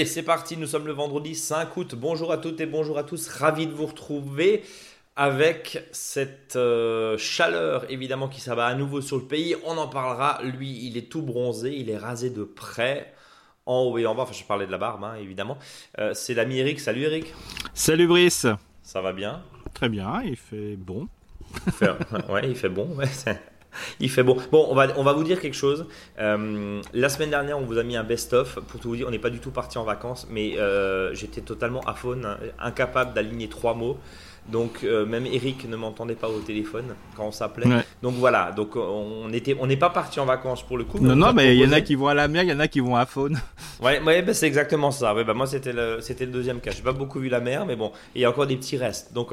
Allez, c'est parti, nous sommes le vendredi 5 août. Bonjour à toutes et bonjour à tous, ravi de vous retrouver avec cette euh, chaleur évidemment qui s'abat à nouveau sur le pays. On en parlera, lui il est tout bronzé, il est rasé de près. En haut et en bas, enfin je parlais de la barbe hein, évidemment. Euh, c'est l'ami Eric, salut Eric. Salut Brice. Ça va bien? Très bien, il fait bon. Il fait, ouais, il fait bon. Ouais, il fait bon. Bon, on va, on va vous dire quelque chose. Euh, la semaine dernière, on vous a mis un best-of. Pour tout vous dire, on n'est pas du tout parti en vacances, mais euh, j'étais totalement aphone, incapable d'aligner trois mots. Donc euh, même Eric ne m'entendait pas au téléphone quand on s'appelait. Donc voilà, donc on était, on n'est pas parti en vacances pour le coup. Non non, mais il y en a qui vont à la mer, il y en a qui vont à faune. Ouais, ouais bah, c'est exactement ça. Ouais, bah, moi c'était le, c'était le deuxième cas. J'ai pas beaucoup vu la mer, mais bon, il y a encore des petits restes. Donc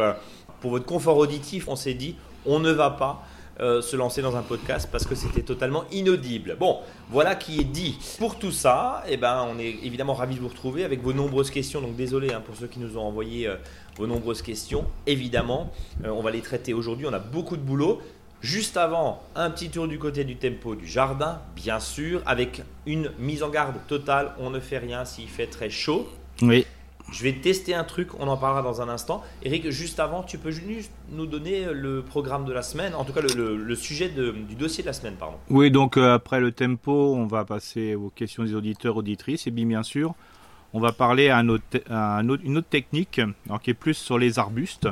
pour votre confort auditif, on s'est dit, on ne va pas euh, se lancer dans un podcast parce que c'était totalement inaudible. Bon, voilà qui est dit. Pour tout ça, eh ben, on est évidemment ravis de vous retrouver avec vos nombreuses questions. Donc désolé hein, pour ceux qui nous ont envoyé euh, vos nombreuses questions. Évidemment, euh, on va les traiter aujourd'hui. On a beaucoup de boulot. Juste avant, un petit tour du côté du tempo du jardin, bien sûr, avec une mise en garde totale. On ne fait rien s'il fait très chaud. Oui. Je vais tester un truc, on en parlera dans un instant. Eric, juste avant, tu peux nous donner le programme de la semaine, en tout cas le, sujet du dossier de la semaine, pardon. Oui, donc euh, après le tempo, on va passer aux questions des auditeurs, auditrices, et bien, bien sûr, on va parler à, une autre technique, qui est plus sur les arbustes,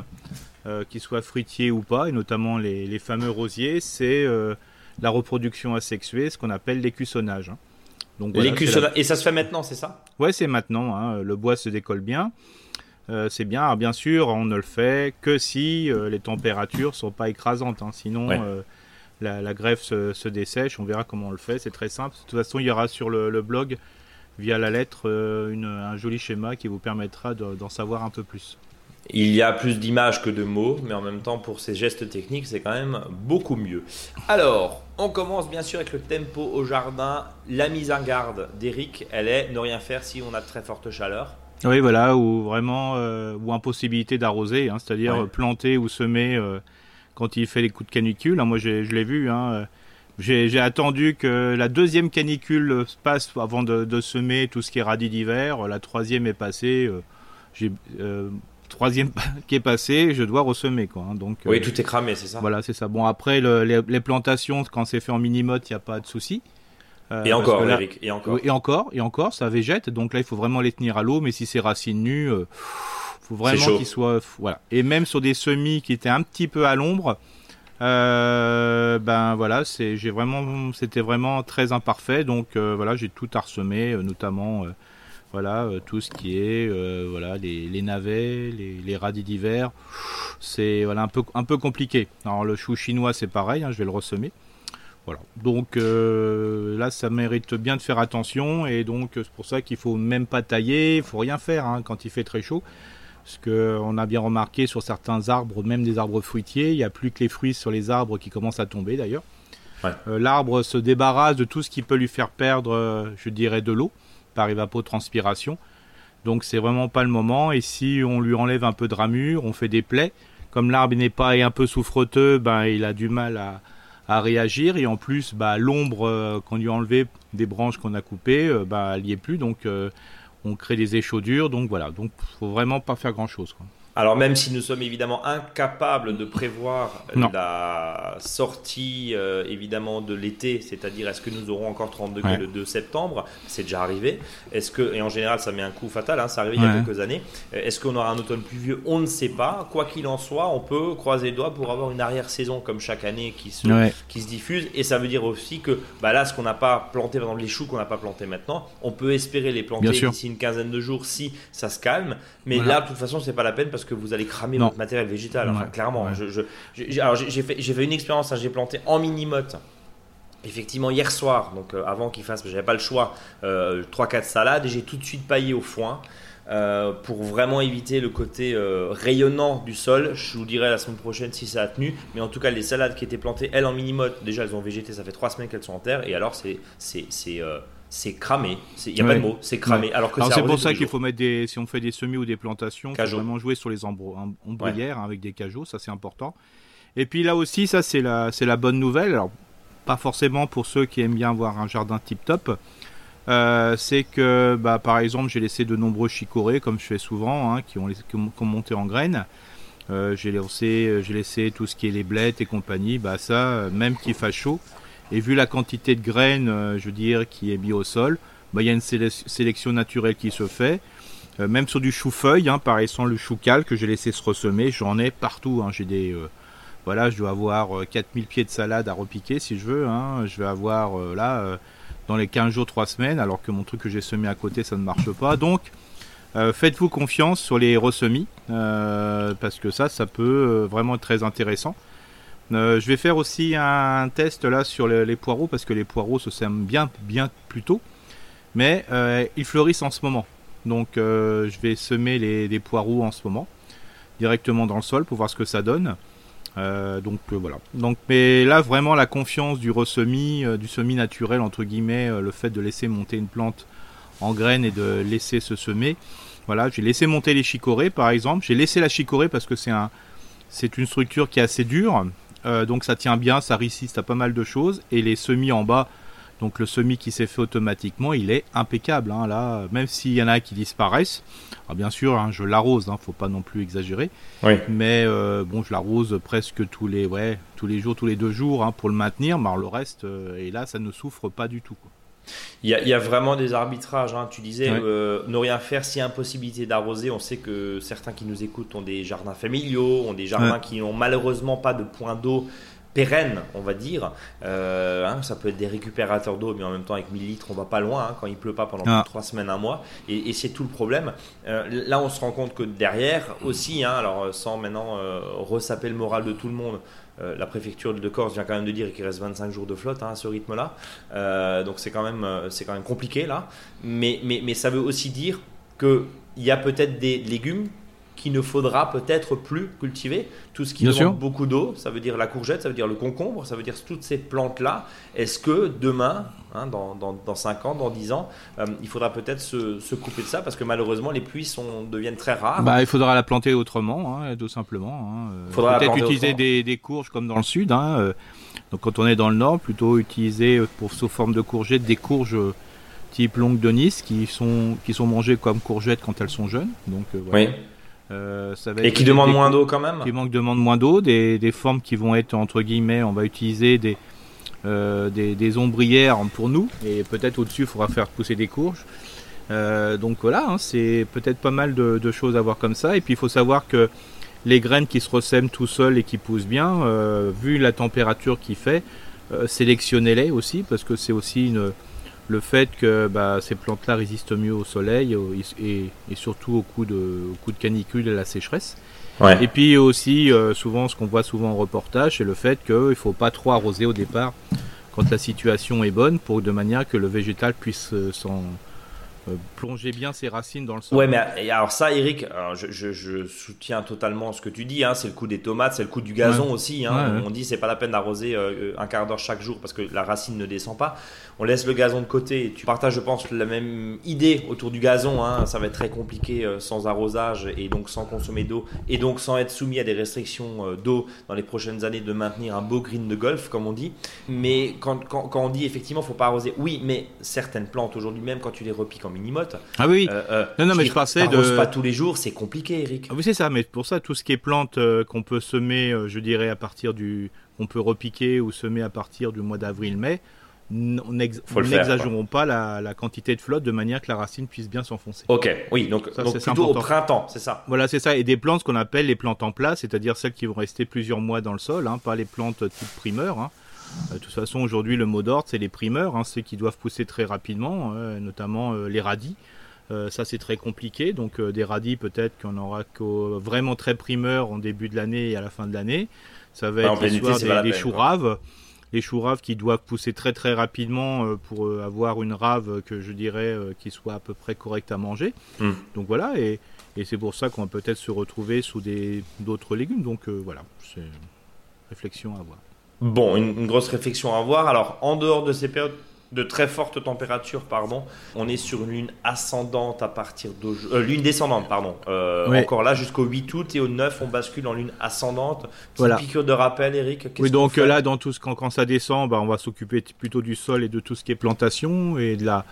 euh, qu'ils soient fruitiers ou pas, et notamment les, fameux rosiers, c'est euh, la reproduction asexuée, ce qu'on appelle l'écussonnage. Hein. Et ça se fait maintenant, c'est ça? Ouais, c'est maintenant. Hein. Le bois se décolle bien. Euh, c'est bien. Alors, bien sûr, on ne le fait que si euh, les températures sont pas écrasantes. Hein. Sinon, euh, la, greffe se, dessèche. On verra comment on le fait. C'est très simple. De toute façon, il y aura sur le, blog, via la lettre, un joli schéma qui vous permettra d'en savoir un peu plus. Il y a plus d'images que de mots, mais en même temps, pour ces gestes techniques, c'est quand même beaucoup mieux. Alors, on commence bien sûr avec le tempo au jardin. La mise en garde d'Eric, elle est ne rien faire si on a de très forte chaleur. Oui, voilà, ou vraiment, euh, ou impossibilité d'arroser, hein, c'est-à-dire planter ou semer euh, quand il fait les coups de canicule. Hein, moi, je l'ai vu. Hein, euh, j'ai attendu que la deuxième canicule passe avant de, semer tout ce qui est radis d'hiver. La troisième est passée. j'ai troisième qui est passé, je dois ressemer quoi. Hein, donc oui, euh, tout est cramé, c'est ça. Voilà, c'est ça. Bon après les, plantations, quand c'est fait en mini mode, il n'y a pas de souci. Euh, et encore, Eric, et encore. Et encore, et encore, ça végète. Donc là, il faut vraiment les tenir à l'eau. Mais si c'est racines nues, euh, faut vraiment qu'ils soient, voilà. Et même sur des semis qui étaient un petit peu à l'ombre, ben voilà, c'est, j'ai vraiment, c'était vraiment très imparfait. Donc voilà, j'ai tout arsemé, notamment voilà, euh, tout ce qui est euh, voilà, les, navets, les, radis d'hiver, c'est voilà, un, peu, un peu compliqué. Alors le chou chinois c'est pareil, hein, je vais le ressemer. Voilà. Donc euh, là, ça mérite bien de faire attention et donc c'est pour ça qu'il faut même pas tailler, il faut rien faire hein, quand il fait très chaud. Parce qu'on a bien remarqué sur certains arbres, même des arbres fruitiers, il n'y a plus que les fruits sur les arbres qui commencent à tomber d'ailleurs. L'arbre se débarrasse de tout ce qui peut lui faire perdre, je dirais, de l'eau par évapotranspiration. Donc c'est vraiment pas le moment. Et si on lui enlève un peu de ramure, on fait des plaies. Comme l'arbre n'est pas un peu souffreteux, ben il a du mal à, réagir. Et en plus, bah, l'ombre euh, qu'on lui a enlevé des branches qu'on a coupées, euh, bah, elle n'y est plus. Donc euh, on crée des échaudures. Donc voilà. Donc faut vraiment pas faire grand chose. Alors même si nous sommes évidemment incapables de prévoir la sortie euh, évidemment de l'été, c'est-à-dire est-ce que nous aurons encore 30 degrés le 2 septembre, c'est déjà arrivé. Est-ce que et en général ça met un coup fatal, hein, ça arrivé il y a quelques années. Euh, est-ce qu'on aura un automne pluvieux? On ne sait pas. Quoi qu'il en soit, on peut croiser les doigts pour avoir une arrière-saison comme chaque année qui se qui se diffuse. Et ça veut dire aussi que bah là ce qu'on n'a pas planté, par exemple les choux qu'on n'a pas planté maintenant, on peut espérer les planter d'ici une quinzaine de jours si ça se calme. Mais là de toute façon c'est pas la peine parce que vous allez cramer votre matériel végétal. Enfin, clairement. Je, alors, j'ai fait, fait, une expérience, hein, j'ai planté en mini-motte. Effectivement, hier soir, donc euh, avant qu'il fasse, j'avais pas le choix, euh, 3-4 salades et j'ai tout de suite paillé au foin. Euh, pour vraiment éviter le côté euh, rayonnant du sol. Je vous dirai la semaine prochaine si ça a tenu. Mais en tout cas, les salades qui étaient plantées, elles en mini-motte, déjà elles ont végété, ça fait 3 semaines qu'elles sont en terre. Et alors, c'est c'est cramé. Il n'y a pas de mot, c'est cramé. Alors que c'est pour ça qu'il faut mettre des, si on fait des semis ou des plantations, il faut vraiment jouer sur les ombrières hein, avec des cajots, ça c'est important. Et puis là aussi, ça c'est la, c'est la bonne nouvelle. Alors pas forcément pour ceux qui aiment bien avoir un jardin tip top, c'est que, bah, par exemple, j'ai laissé de nombreux chicorées, comme je fais souvent, hein, qui, ont, qui, ont, monté en graines. j'ai laissé, j'ai laissé tout ce qui est les blettes et compagnie. Bah ça, même qu'il fasse chaud, et vu la quantité de graines, je veux dire, qui est mis au sol, bah, il y a une sélection naturelle qui se fait. Euh, même sur du chou-feuille, hein, par exemple le chou-cal que j'ai laissé se ressemer, j'en ai partout. Hein. j'ai des, euh, voilà, je dois avoir 4000 euh, pieds de salade à repiquer si je veux. Hein. je vais avoir là dans les 15 jours, 3 semaines, alors que mon truc que j'ai semé à côté, ça ne marche pas. Donc, faites-vous confiance sur les ressemis, parce que ça, ça peut vraiment être très intéressant. Je vais faire aussi un test là sur les, poireaux, parce que les poireaux se sèment bien, bien plus tôt mais euh, ils fleurissent en ce moment. Donc euh, je vais semer les, poireaux en ce moment directement dans le sol pour voir ce que ça donne. Euh, donc voilà. Donc mais là vraiment la confiance du ressemis, du semis naturel entre guillemets, le fait de laisser monter une plante en graines et de laisser se semer. Voilà, j'ai laissé monter les chicorées par exemple. J'ai laissé la chicorée parce que c'est un, c'est une structure qui est assez dure, donc ça tient bien, ça résiste à pas mal de choses. Et les semis en bas, donc le semi qui s'est fait automatiquement, il est impeccable. Hein, là, même s'il y en a qui disparaissent, alors bien sûr, hein, je l'arrose, hein, faut pas non plus exagérer. Mais euh, bon, je l'arrose presque tous les, ouais, tous les jours, tous les deux jours hein, pour le maintenir. Mais le reste, euh, et là, ça ne souffre pas du tout. Il y, a, vraiment des arbitrages. Tu disais euh, ne rien faire si impossibilité d'arroser. On sait que certains qui nous écoutent ont des jardins familiaux, ont des jardins qui n'ont malheureusement pas de point d'eau pérenne, on va dire. Euh, hein, ça peut être des récupérateurs d'eau, mais en même temps, avec 1000 litres, on va pas loin hein, quand il pleut pas pendant ah. trois semaines, un mois. Et, c'est tout le problème. Euh, là, on se rend compte que derrière aussi, hein, alors sans maintenant euh, ressaper le moral de tout le monde, la préfecture de Corse vient quand même de dire qu'il reste 25 jours de flotte à ce rythme-là. donc c'est quand, même, c'est quand même compliqué là. Mais, mais, mais ça veut aussi dire qu'il y a peut-être des légumes qu'il ne faudra peut-être plus cultiver. Tout ce qui demande beaucoup d'eau, ça veut dire la courgette, ça veut dire le concombre, ça veut dire toutes ces plantes-là. Est-ce que demain, hein, dans, dans, 5 ans, dans 10 ans, euh, il faudra peut-être se, couper de ça parce que malheureusement les pluies sont, deviennent très rares bah, Il faudra la planter autrement, hein, tout simplement. Hein. Euh, peut-être utiliser des, courges comme dans le sud. Hein, euh. donc quand on est dans le nord, plutôt utiliser pour sous forme de courgettes des courges type longue de Nice qui sont, qui sont mangées comme courgettes quand elles sont jeunes. Donc, Oui. Euh, et qui demandent moins d'eau quand même Qui manquent, demandent moins d'eau, des, des, formes qui vont être entre guillemets, on va utiliser des, euh, des, des, ombrières pour nous, et peut-être au-dessus il faudra faire pousser des courges. Euh, donc voilà, hein, c'est peut-être pas mal de, de, choses à voir comme ça. Et puis il faut savoir que les graines qui se ressèment tout seuls et qui poussent bien, vu la température qu'il fait, sélectionnez-les aussi, parce que c'est aussi une, le fait que bah, ces plantes-là résistent mieux au soleil et, surtout au coup, de, au de canicule et à la sécheresse. Et puis aussi, euh, souvent, ce qu'on voit souvent en reportage, c'est le fait qu'il ne faut pas trop arroser au départ quand la situation est bonne, pour de manière que le végétal puisse euh, s'en euh, plonger bien ses racines dans le sol. Ouais, mais alors ça, Eric, je, soutiens totalement ce que tu dis. Hein, c'est le coup des tomates, c'est le coup du gazon aussi. Hein, On dit c'est pas la peine d'arroser un quart d'heure chaque jour parce que la racine ne descend pas on laisse le gazon de côté. Tu partages, je pense, la même idée autour du gazon. Hein. Ça va être très compliqué euh, sans arrosage et donc sans consommer d'eau et donc sans être soumis à des restrictions euh, d'eau dans les prochaines années de maintenir un beau green de golf, comme on dit. Mais quand, on dit effectivement, faut pas arroser, oui, mais certaines plantes aujourd'hui même quand tu les repiques en Ah oui. Euh, non, non, mais je passais de. pas tous les jours, c'est compliqué, Eric. Ah oui, c'est ça. Mais pour ça, tout ce qui est plantes qu'on peut semer, je dirais à partir du, qu'on peut repiquer ou semer à partir du mois d'avril-mai n'exagérons pas la, quantité de flotte de manière que la racine puisse bien s'enfoncer. Ok, oui, donc, plutôt au printemps, c'est ça. Voilà, c'est ça. Et des plantes qu'on appelle les plantes en place, c'est-à-dire celles qui vont rester plusieurs mois dans le sol, hein, pas les plantes type primeur. Hein. Euh, de toute façon, aujourd'hui, le mot d'ordre, c'est les primeurs, hein, ceux qui doivent pousser très rapidement, euh, notamment euh, les radis. ça, c'est très compliqué. Donc, des radis, peut-être qu'on aura vraiment très primeurs en début de l'année et à la fin de l'année. Ça va être l'histoire des, des choux raves les choux raves qui doivent pousser très très rapidement euh, pour euh, avoir une rave que je dirais euh, qui soit à peu près correcte à manger. Hmm. Donc voilà, et, c'est pour ça qu'on va peut-être se retrouver sous d'autres légumes. Donc voilà, c'est réflexion à avoir. Bon, une, grosse réflexion à avoir. Alors, en dehors de ces périodes de très fortes températures, pardon. On est sur une lune ascendante à partir de euh, lune descendante, pardon. Euh, encore là jusqu'au 8 août et au 9 on bascule en lune ascendante. Petite piqûre de rappel, Eric. Oui, donc là dans tout ce quand, quand ça descend, bah, on va s'occuper plutôt du sol et de tout ce qui est plantation et de la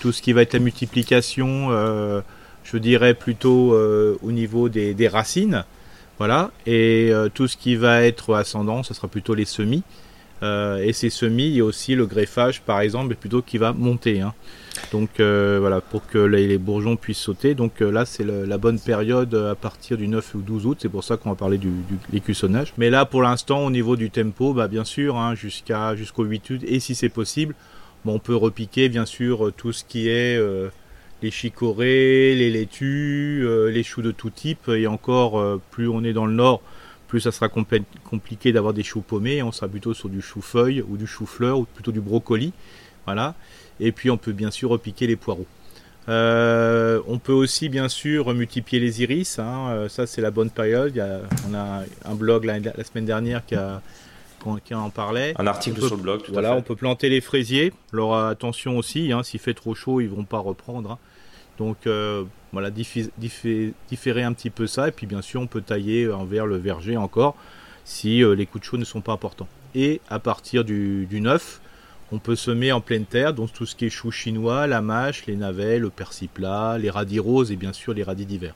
tout ce qui va être la multiplication, je dirais plutôt au niveau des, des, racines. Voilà. Et tout ce qui va être ascendant, ce sera plutôt les semis. et ces semis, il y a aussi le greffage, par exemple, plutôt qui va monter. Hein. Donc euh, voilà, pour que les, bourgeons puissent sauter. Donc euh, là, c'est la bonne période à partir du 9 ou 12 août. C'est pour ça qu'on va parler du, l'écussonnage. Mais là, pour l'instant, au niveau du tempo, bah, bien sûr, hein, jusqu'à, jusqu'au 8 août, et si c'est possible, on peut repiquer bien sûr tout ce qui est euh, les chicorées, les laitues, les choux de tout type. Et encore, plus on est dans le nord, plus ça sera compliqué d'avoir des choux paumés. On sera plutôt sur du chou-feuille ou du chou-fleur ou plutôt du brocoli. Voilà. Et puis on peut bien sûr repiquer les poireaux. Euh, on peut aussi bien sûr multiplier les iris, hein. euh, ça c'est la bonne période. On a un blog la, semaine dernière qui, a, qui en parlait. Un article sur le blog. Tout voilà, on peut planter les fraisiers. Alors attention aussi, hein, s'il fait trop chaud, ils vont pas reprendre. Hein. Donc euh, voilà, différer un petit peu ça. Et puis bien sûr, on peut tailler envers le verger encore si les coups de chaud ne sont pas importants. Et à partir du, du 9, on peut semer en pleine terre, donc tout ce qui est chou chinois, la mâche, les navets, le persil plat, les radis roses et bien sûr les radis d'hiver.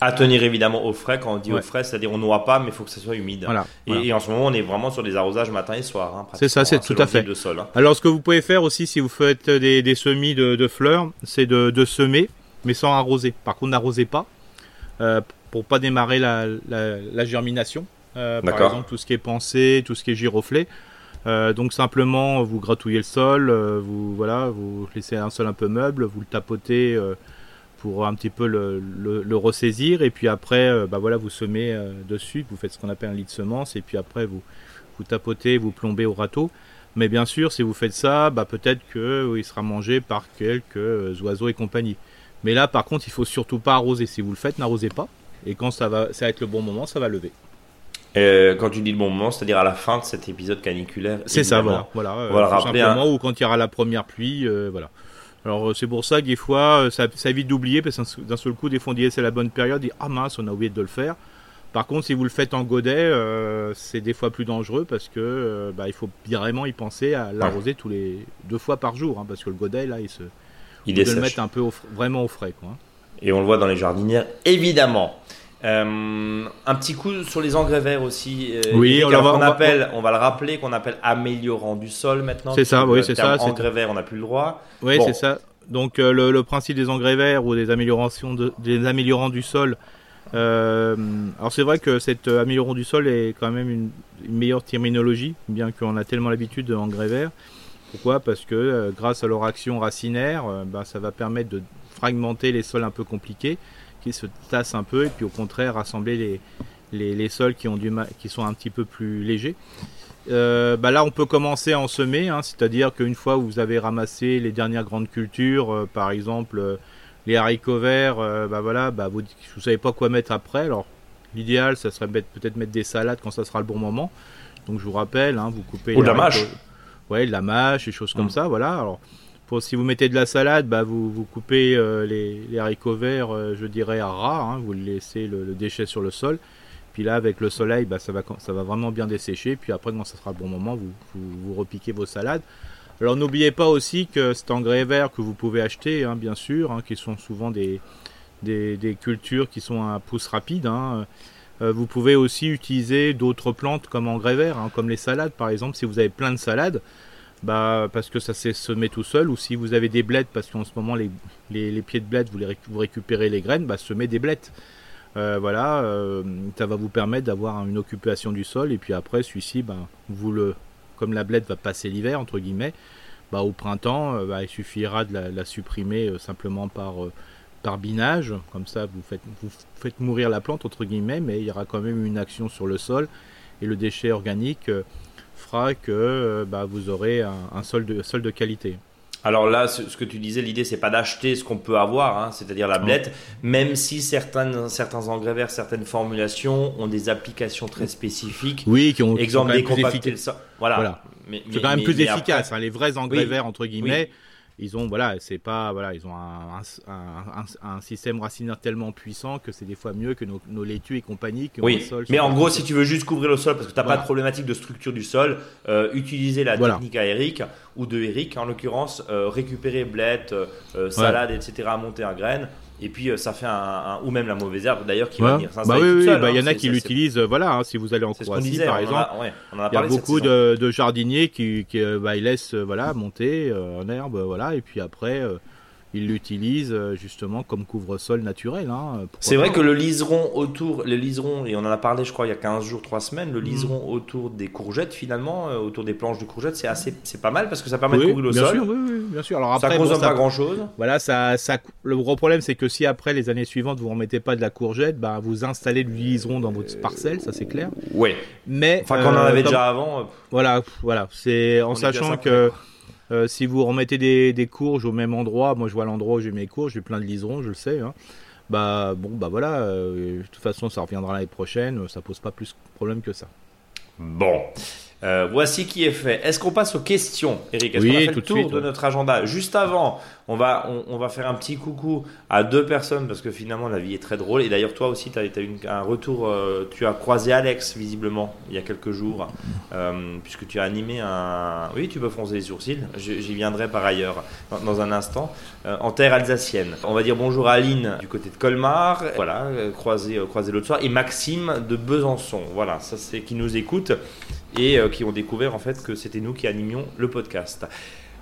À tenir évidemment au frais, quand on dit au frais, c'est-à-dire on noie pas, mais il faut que ça soit humide. Voilà, et, en ce moment, on est vraiment sur des arrosages matin et soir. Hein, c'est ça, c'est hein, tout à fait. sol, hein. Alors, ce que vous pouvez faire aussi, si vous faites des, semis de, fleurs, c'est de, semer, mais sans arroser. Par contre, n'arrosez pas, euh, pour pas démarrer la, germination. Euh, par exemple, tout ce qui est pensée, tout ce qui est giroflé. Euh, donc simplement vous gratouillez le sol, euh, vous voilà, vous laissez un sol un peu meuble, vous le tapotez euh, pour un petit peu le, ressaisir et puis après bah voilà vous semez dessus, vous faites ce qu'on appelle un lit de semence et puis après vous vous tapotez, vous plombez au râteau. Mais bien sûr, si vous faites ça, bah peut-être que il sera mangé par quelques oiseaux et compagnie. Mais là, par contre, il faut surtout pas arroser. Si vous le faites, n'arrosez pas. Et quand ça va, ça va être le bon moment, ça va lever. Euh, quand tu dis le bon moment, c'est-à-dire à la fin de cet épisode caniculaire. C'est ça, voilà. Voilà, euh, rappeler. Simplement, ou quand il y aura la première pluie, euh, voilà. Alors c'est pour ça que des fois, ça, ça évite d'oublier, parce que d'un seul coup, des fois on dit c'est la bonne période, et ah mince, on a oublié de le faire. Par contre, si vous le faites en godet, c'est des fois plus dangereux parce que bah, il faut vraiment y penser à l'arroser tous les deux fois par jour, hein, parce que le godet là, il se, il est le mettre un peu vraiment au frais, quoi. Hein. Et on le voit dans les jardinières, évidemment. Euh, un petit coup sur les engrais verts aussi. Euh, oui, on, va, appelle, on va le rappeler, qu'on appelle améliorant du sol maintenant. C'est ça, oui, c'est ça. Engrais verts, on n'a plus le droit. Oui, c'est ça. Donc euh, le, principe des engrais verts ou des améliorations des améliorants du sol. alors c'est vrai que cet améliorant du sol est quand même une, meilleure terminologie, bien qu'on a tellement l'habitude de engrais verts. Pourquoi? Parce que grâce à leur action racinaire, bah, ça va permettre de fragmenter les sols un peu compliqués qui se tassent un peu et puis au contraire rassembler les, les, sols qui, ont du qui sont un petit peu plus légers. Euh, bah là, on peut commencer à en semer, hein, c'est-à-dire qu'une fois vous avez ramassé les dernières grandes cultures, euh, par exemple euh, les haricots verts, bah voilà, bah vous ne savez pas quoi mettre après. Alors, l'idéal, ça serait peut-être mettre des salades quand ça sera le bon moment. Donc, je vous rappelle, hein, vous coupez. Ou de la mâche. Ouais, de la mâche, des choses comme mmh. ça, voilà. Alors, si vous mettez de la salade, bah, vous, vous coupez euh, les, haricots verts, euh, je dirais à ras, hein, vous laissez le, déchet sur le sol. Puis là, avec le soleil, bah, ça, va, vraiment bien dessécher. Puis après, quand ça sera le bon moment, vous, vous, repiquez vos salades. Alors n'oubliez pas aussi que cet engrais vert que vous pouvez acheter, hein, bien sûr, hein, qui sont souvent des, des, cultures qui sont à pouce rapide. Euh, vous pouvez aussi utiliser d'autres plantes comme engrais vert, comme les salades par exemple. Si vous avez plein de salades, bah, parce que ça se semé tout seul, ou si vous avez des blettes, parce qu'en ce moment les, pieds de blettes, vous récupérez les graines, bah, semez des blettes. Euh, voilà, euh, ça va vous permettre d'avoir une occupation du sol, et puis après, celui-ci, bah, vous le, comme la blette va passer l'hiver, entre guillemets, bah, au printemps, euh, bah, il suffira de la, supprimer simplement par, par binage, comme ça vous faites, vous faites mourir la plante, entre guillemets, mais il y aura quand même une action sur le sol, et le déchet organique fera que euh, bah, vous aurez un, sol, de, sol de qualité. Alors là, ce que tu disais, l'idée c'est pas d'acheter ce qu'on peut avoir, hein, c'est-à-dire la blette, même si certains, certains engrais verts, certaines formulations ont des applications très spécifiques. Oui, qui ont exemple. Voilà. voilà. c'est quand même plus efficace. Hein, les vrais engrais verts entre guillemets. Ils ont voilà, c'est pas voilà, ils ont un, un, un, système racinaire tellement puissant que c'est des fois mieux que nos, nos laitues et compagnie. Que oui, sol mais en gros, si tu veux juste couvrir le sol parce que tu n'as pas de problématique de structure du sol, euh, utiliser la technique à Eric ou de Eric en l'occurrence, euh, récupérer blettes, euh, salade, etc. à monter en graines et puis euh, ça fait un, ou même la mauvaise herbe d'ailleurs qui va venir. Bah oui, oui, bah, il y en hein, a qui l'utilisent voilà hein, si vous allez en Croatie par exemple. il y a beaucoup de, jardiniers qui, qui euh, bah, ils laissent euh, voilà monter en herbe voilà et puis après l'utilisent euh, justement comme couvre-sol naturel. Hein, c'est vrai que le liseron autour, le liseron, et on en a parlé je crois il y a 15 jours, 3 semaines, le mm. liseron autour des courgettes finalement, euh, autour des planches de courgettes, c'est assez, c'est pas mal parce que ça permet de couvrir le bien sol. Sûr, oui, oui, bien sûr. Alors après, ça consomme pas grand chose. Voilà, ça, ça, le gros problème c'est que si après les années suivantes vous remettez pas de la courgette, bah, vous installez du liseron dans votre parcelle, ça c'est clair. Oui. Mais enfin qu'on en avait euh, déjà avant. Voilà, voilà, c'est en sachant que euh, si vous remettez des, courges au même endroit, moi je vois l'endroit où j'ai mes courges, j'ai plein de liserons, je le sais. Hein. Bah bon, bah voilà. Euh, de toute façon, ça reviendra l'année prochaine. Ça pose pas plus de problème que ça. Bon. Euh, voici qui est fait. Est-ce qu'on passe aux questions, Eric? Est-ce qu'on a fait le tour de notre agenda? Juste avant, on va, on, va faire un petit coucou à deux personnes parce que finalement la vie est très drôle. Et d'ailleurs, toi aussi, tu as, eu un retour. Euh, tu as croisé Alex, visiblement, il y a quelques jours, euh, puisque tu as animé un. Oui, tu peux froncer les sourcils. J'y viendrai par ailleurs dans, un instant. en terre alsacienne. On va dire bonjour à Aline du côté de Colmar. Voilà, croisé, croisé l'autre soir. Et Maxime de Besançon. Voilà, ça c'est qui nous écoute et euh, qui ont découvert en fait que c'était nous qui animions le podcast.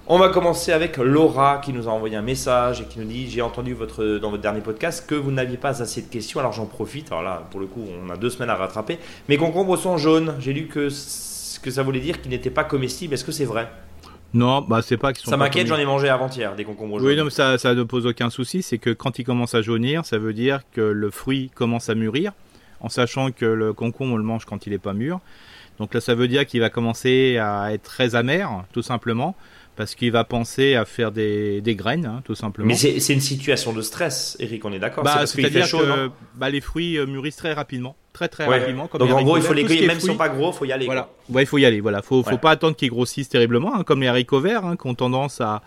On va commencer avec Laura qui nous a envoyé un message et qui nous dit j'ai entendu votre, dans votre dernier podcast que vous n'aviez pas assez de questions alors j'en profite. Alors là pour le coup on a deux semaines à rattraper. Mes concombres sont jaunes. J'ai lu que, que ça voulait dire qu'ils n'étaient pas comestibles. Est-ce que c'est vrai? Non, bah c'est pas qu'ils sont. Ça m'inquiète, j'en ai mangé avant-hier des concombres jaunes. Oui, non, mais ça, ça ne pose aucun souci. C'est que quand ils commencent à jaunir, ça veut dire que le fruit commence à mûrir, en sachant que le concombre on le mange quand il n'est pas mûr. Donc là, ça veut dire qu'il va commencer à être très amer, tout simplement, parce qu'il va penser à faire des, graines, hein, tout simplement. Mais c'est une situation de stress, Eric, on est d'accord? Bah, C'est-à-dire que bah, les fruits euh, mûrissent très rapidement, très très rapidement. Donc en gros, il faut les cueillir, même s'ils sont pas gros, il faut y aller. Voilà, ouais, il faut y aller. Voilà, faut, faut pas attendre qu'ils grossissent terriblement, hein, comme les haricots verts, hein, qui ont tendance à,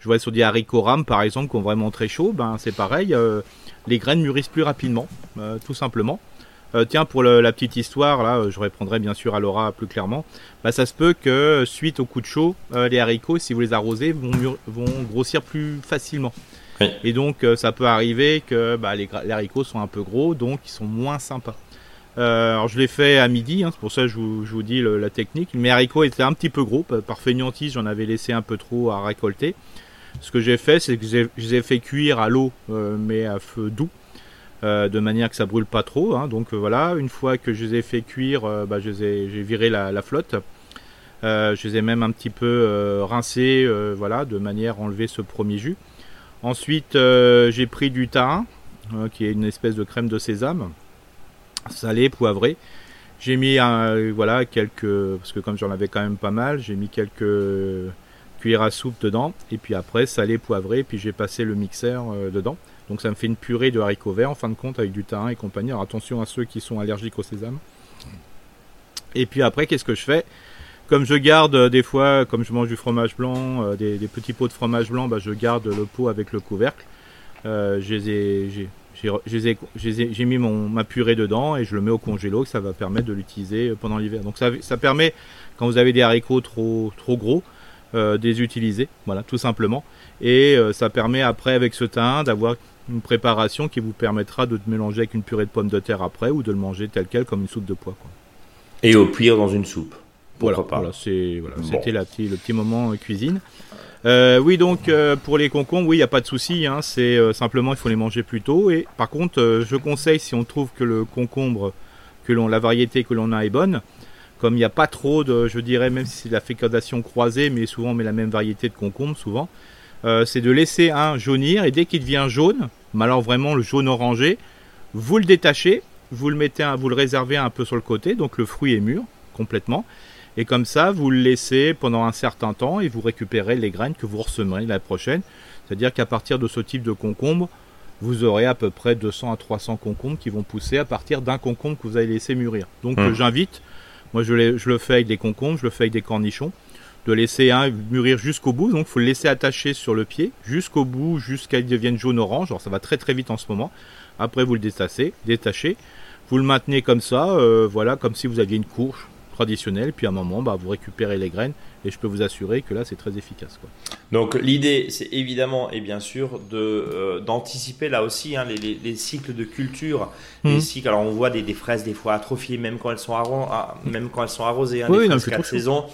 je vois sur des haricots rames par exemple, qui ont vraiment très chaud, ben c'est pareil. Euh, les graines mûrissent plus rapidement, euh, tout simplement. Euh, tiens, pour la petite histoire, là, je répondrai bien sûr à Laura plus clairement. Bah, ça se peut que suite au coup de chaud, euh, les haricots, si vous les arrosez, vont, vont grossir plus facilement. Et donc, euh, ça peut arriver que bah, les, haricots sont un peu gros, donc ils sont moins sympas. alors, je l'ai fait à midi, hein, c'est pour ça que je vous, dis la technique. Mes haricots étaient un petit peu gros, par feignantise, j'en avais laissé un peu trop à récolter. Ce que j'ai fait, c'est que je les ai fait cuire à l'eau, mais à feu doux. Euh, de manière que ça brûle pas trop. Hein. Donc euh, voilà, une fois que je les ai fait cuire, euh, bah, j'ai viré la, flotte. je les ai même un petit peu rincés, voilà, de manière à enlever ce premier jus. Ensuite, j'ai pris du thym, qui est une espèce de crème de sésame, salée, poivrée. J'ai mis voilà quelques parce que comme j'en avais quand même pas mal, j'ai mis quelques cuillères à soupe dedans et puis après salé poivré puis j'ai passé le mixeur dedans. Donc ça me fait une purée de haricots verts en fin de compte avec du thym et compagnie. Alors attention à ceux qui sont allergiques au sésame. Et puis après, qu'est-ce que je fais? Comme je garde euh, des fois, comme je mange du fromage blanc, euh, des, petits pots de fromage blanc, bah, je garde le pot avec le couvercle. Euh, j'ai mis mon, ma purée dedans et je le mets au congélo, ça va permettre de l'utiliser pendant l'hiver. Donc ça, ça, permet, quand vous avez des haricots trop, trop gros, euh, des utiliser, voilà, tout simplement. Et ça permet après avec ce thym d'avoir une préparation qui vous permettra de le mélanger avec une purée de pommes de terre après ou de le manger tel quel comme une soupe de pois. Quoi. Et au pire dans une soupe. Pourquoi voilà, voilà, c'était le petit moment euh, cuisine. Euh, oui, donc euh, pour les concombres, oui, il n'y a pas de souci. Hein, c'est simplement il faut les manger plus tôt. Et par contre, je conseille si on trouve que le concombre, que l'on, la variété que l'on a est bonne, comme il n'y a pas trop de, je dirais même si c'est de la fécondation croisée, mais souvent on met la même variété de concombre souvent, c'est de laisser un jaunir et dès qu'il devient jaune, mais alors vraiment le jaune orangé, vous le détachez, vous le mettez, vous le réservez un peu sur le côté, donc le fruit est mûr complètement. Et comme ça, vous le laissez pendant un certain temps et vous récupérez les graines que vous ressemerez la prochaine. C'est-à-dire qu'à partir de ce type de concombre, vous aurez à peu près 200 à 300 concombres qui vont pousser à partir d'un concombre que vous avez laissé mûrir. Donc mmh. j'invite, moi je, je, le fais avec des concombres, je le fais avec des cornichons. De laisser mûrir jusqu'au bout. Donc, il faut le laisser attacher sur le pied jusqu'au bout, jusqu'à qu'il devienne jaune-orange. Alors, ça va très très vite en ce moment. Après, vous le détachez, détachez. Vous le maintenez comme ça, euh, voilà, comme si vous aviez une courge traditionnelle. Puis à un moment, bah, vous récupérez les graines. Et je peux vous assurer que là, c'est très efficace. Quoi. Donc l'idée, c'est évidemment et bien sûr de euh, d'anticiper là aussi hein, les, cycles de culture. Les mmh. cycles, alors on voit des, fraises des fois atrophiées même quand elles sont, ah, même quand elles sont arrosées. Hein, oui, des fraises 4 saisons.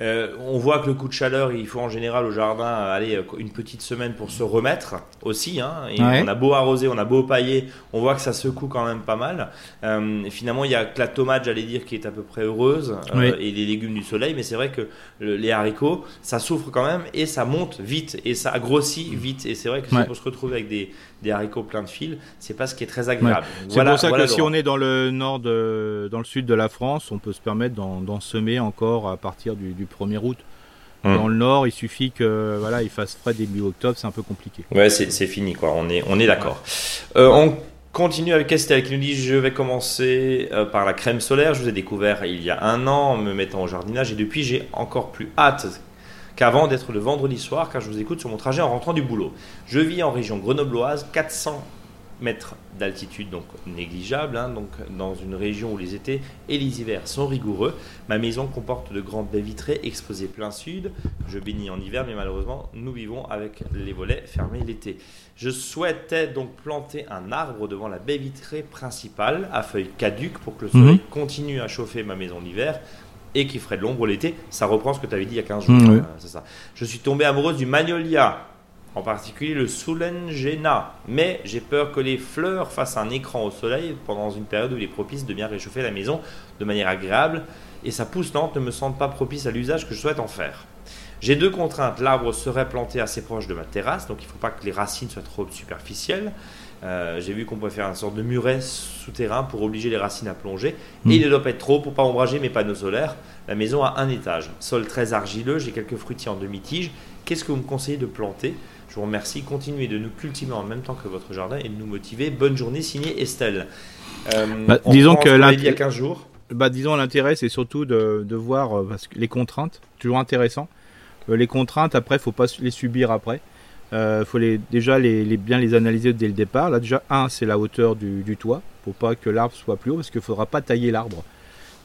Euh, on voit que le coup de chaleur, il faut en général au jardin aller euh, une petite semaine pour se remettre aussi. Hein, et On a beau arroser, on a beau pailler, on voit que ça secoue quand même pas mal. Euh, finalement, il y a que la tomate, j'allais dire, qui est à peu près heureuse et les légumes du soleil. Mais c'est vrai que les haricots, ça souffre quand même et ça monte vite et ça grossit vite. Et c'est vrai que si on se retrouve avec des, des haricots pleins de fils, c'est pas ce qui est très agréable. C'est pour ça que si on est dans le nord, de, dans le sud de la France, on peut se permettre d'en semer encore à partir du, 1er août. Hum. Dans le nord, il suffit que voilà, il fasse frais début octobre, c'est un peu compliqué. Ouais, c'est fini quoi. On est, on est d'accord. Euh, on continue avec Estelle qui nous dit je vais commencer euh, par la crème solaire. Je vous ai découvert il y a un an en me mettant au jardinage et depuis j'ai encore plus hâte qu'avant d'être le vendredi soir, car je vous écoute sur mon trajet en rentrant du boulot. Je vis en région grenobloise, 400 mètres d'altitude, donc négligeable, hein, donc dans une région où les étés et les hivers sont rigoureux. Ma maison comporte de grandes baies vitrées exposées plein sud. Je bénis en hiver, mais malheureusement, nous vivons avec les volets fermés l'été. Je souhaitais donc planter un arbre devant la baie vitrée principale à feuilles caduques pour que le soleil mhm. continue à chauffer ma maison l'hiver et qui ferait de l'ombre l'été. Ça reprend ce que tu avais dit il y a 15 jours. Mmh, hein, ça. Je suis tombé amoureuse du magnolia, en particulier le soulengena. Mais j'ai peur que les fleurs fassent un écran au soleil pendant une période où il est propice de bien réchauffer la maison de manière agréable. Et sa pousse lente ne me semble pas propice à l'usage que je souhaite en faire. J'ai deux contraintes. L'arbre serait planté assez proche de ma terrasse, donc il ne faut pas que les racines soient trop superficielles. Euh, j'ai vu qu'on pouvait faire une sorte de muret souterrain pour obliger les racines à plonger. Hmm. Et il ne doit pas être trop pour pas ombrager mes panneaux solaires. La maison a un étage, sol très argileux, j'ai quelques fruitiers en demi-tige. Qu'est-ce que vous me conseillez de planter? Je vous remercie. Continuez de nous cultiver en même temps que votre jardin et de nous motiver. Bonne journée, signé Estelle. Euh, bah, disons que il y a 15 jours. Bah, disons l'intérêt, c'est surtout de, voir euh, parce que les contraintes, toujours intéressant. les contraintes, après, faut pas les subir après. Il euh, faut les, déjà les, bien les analyser dès le départ. Là, déjà, un, c'est la hauteur du, du toit, pour pas que l'arbre soit plus haut, parce qu'il ne faudra pas tailler l'arbre.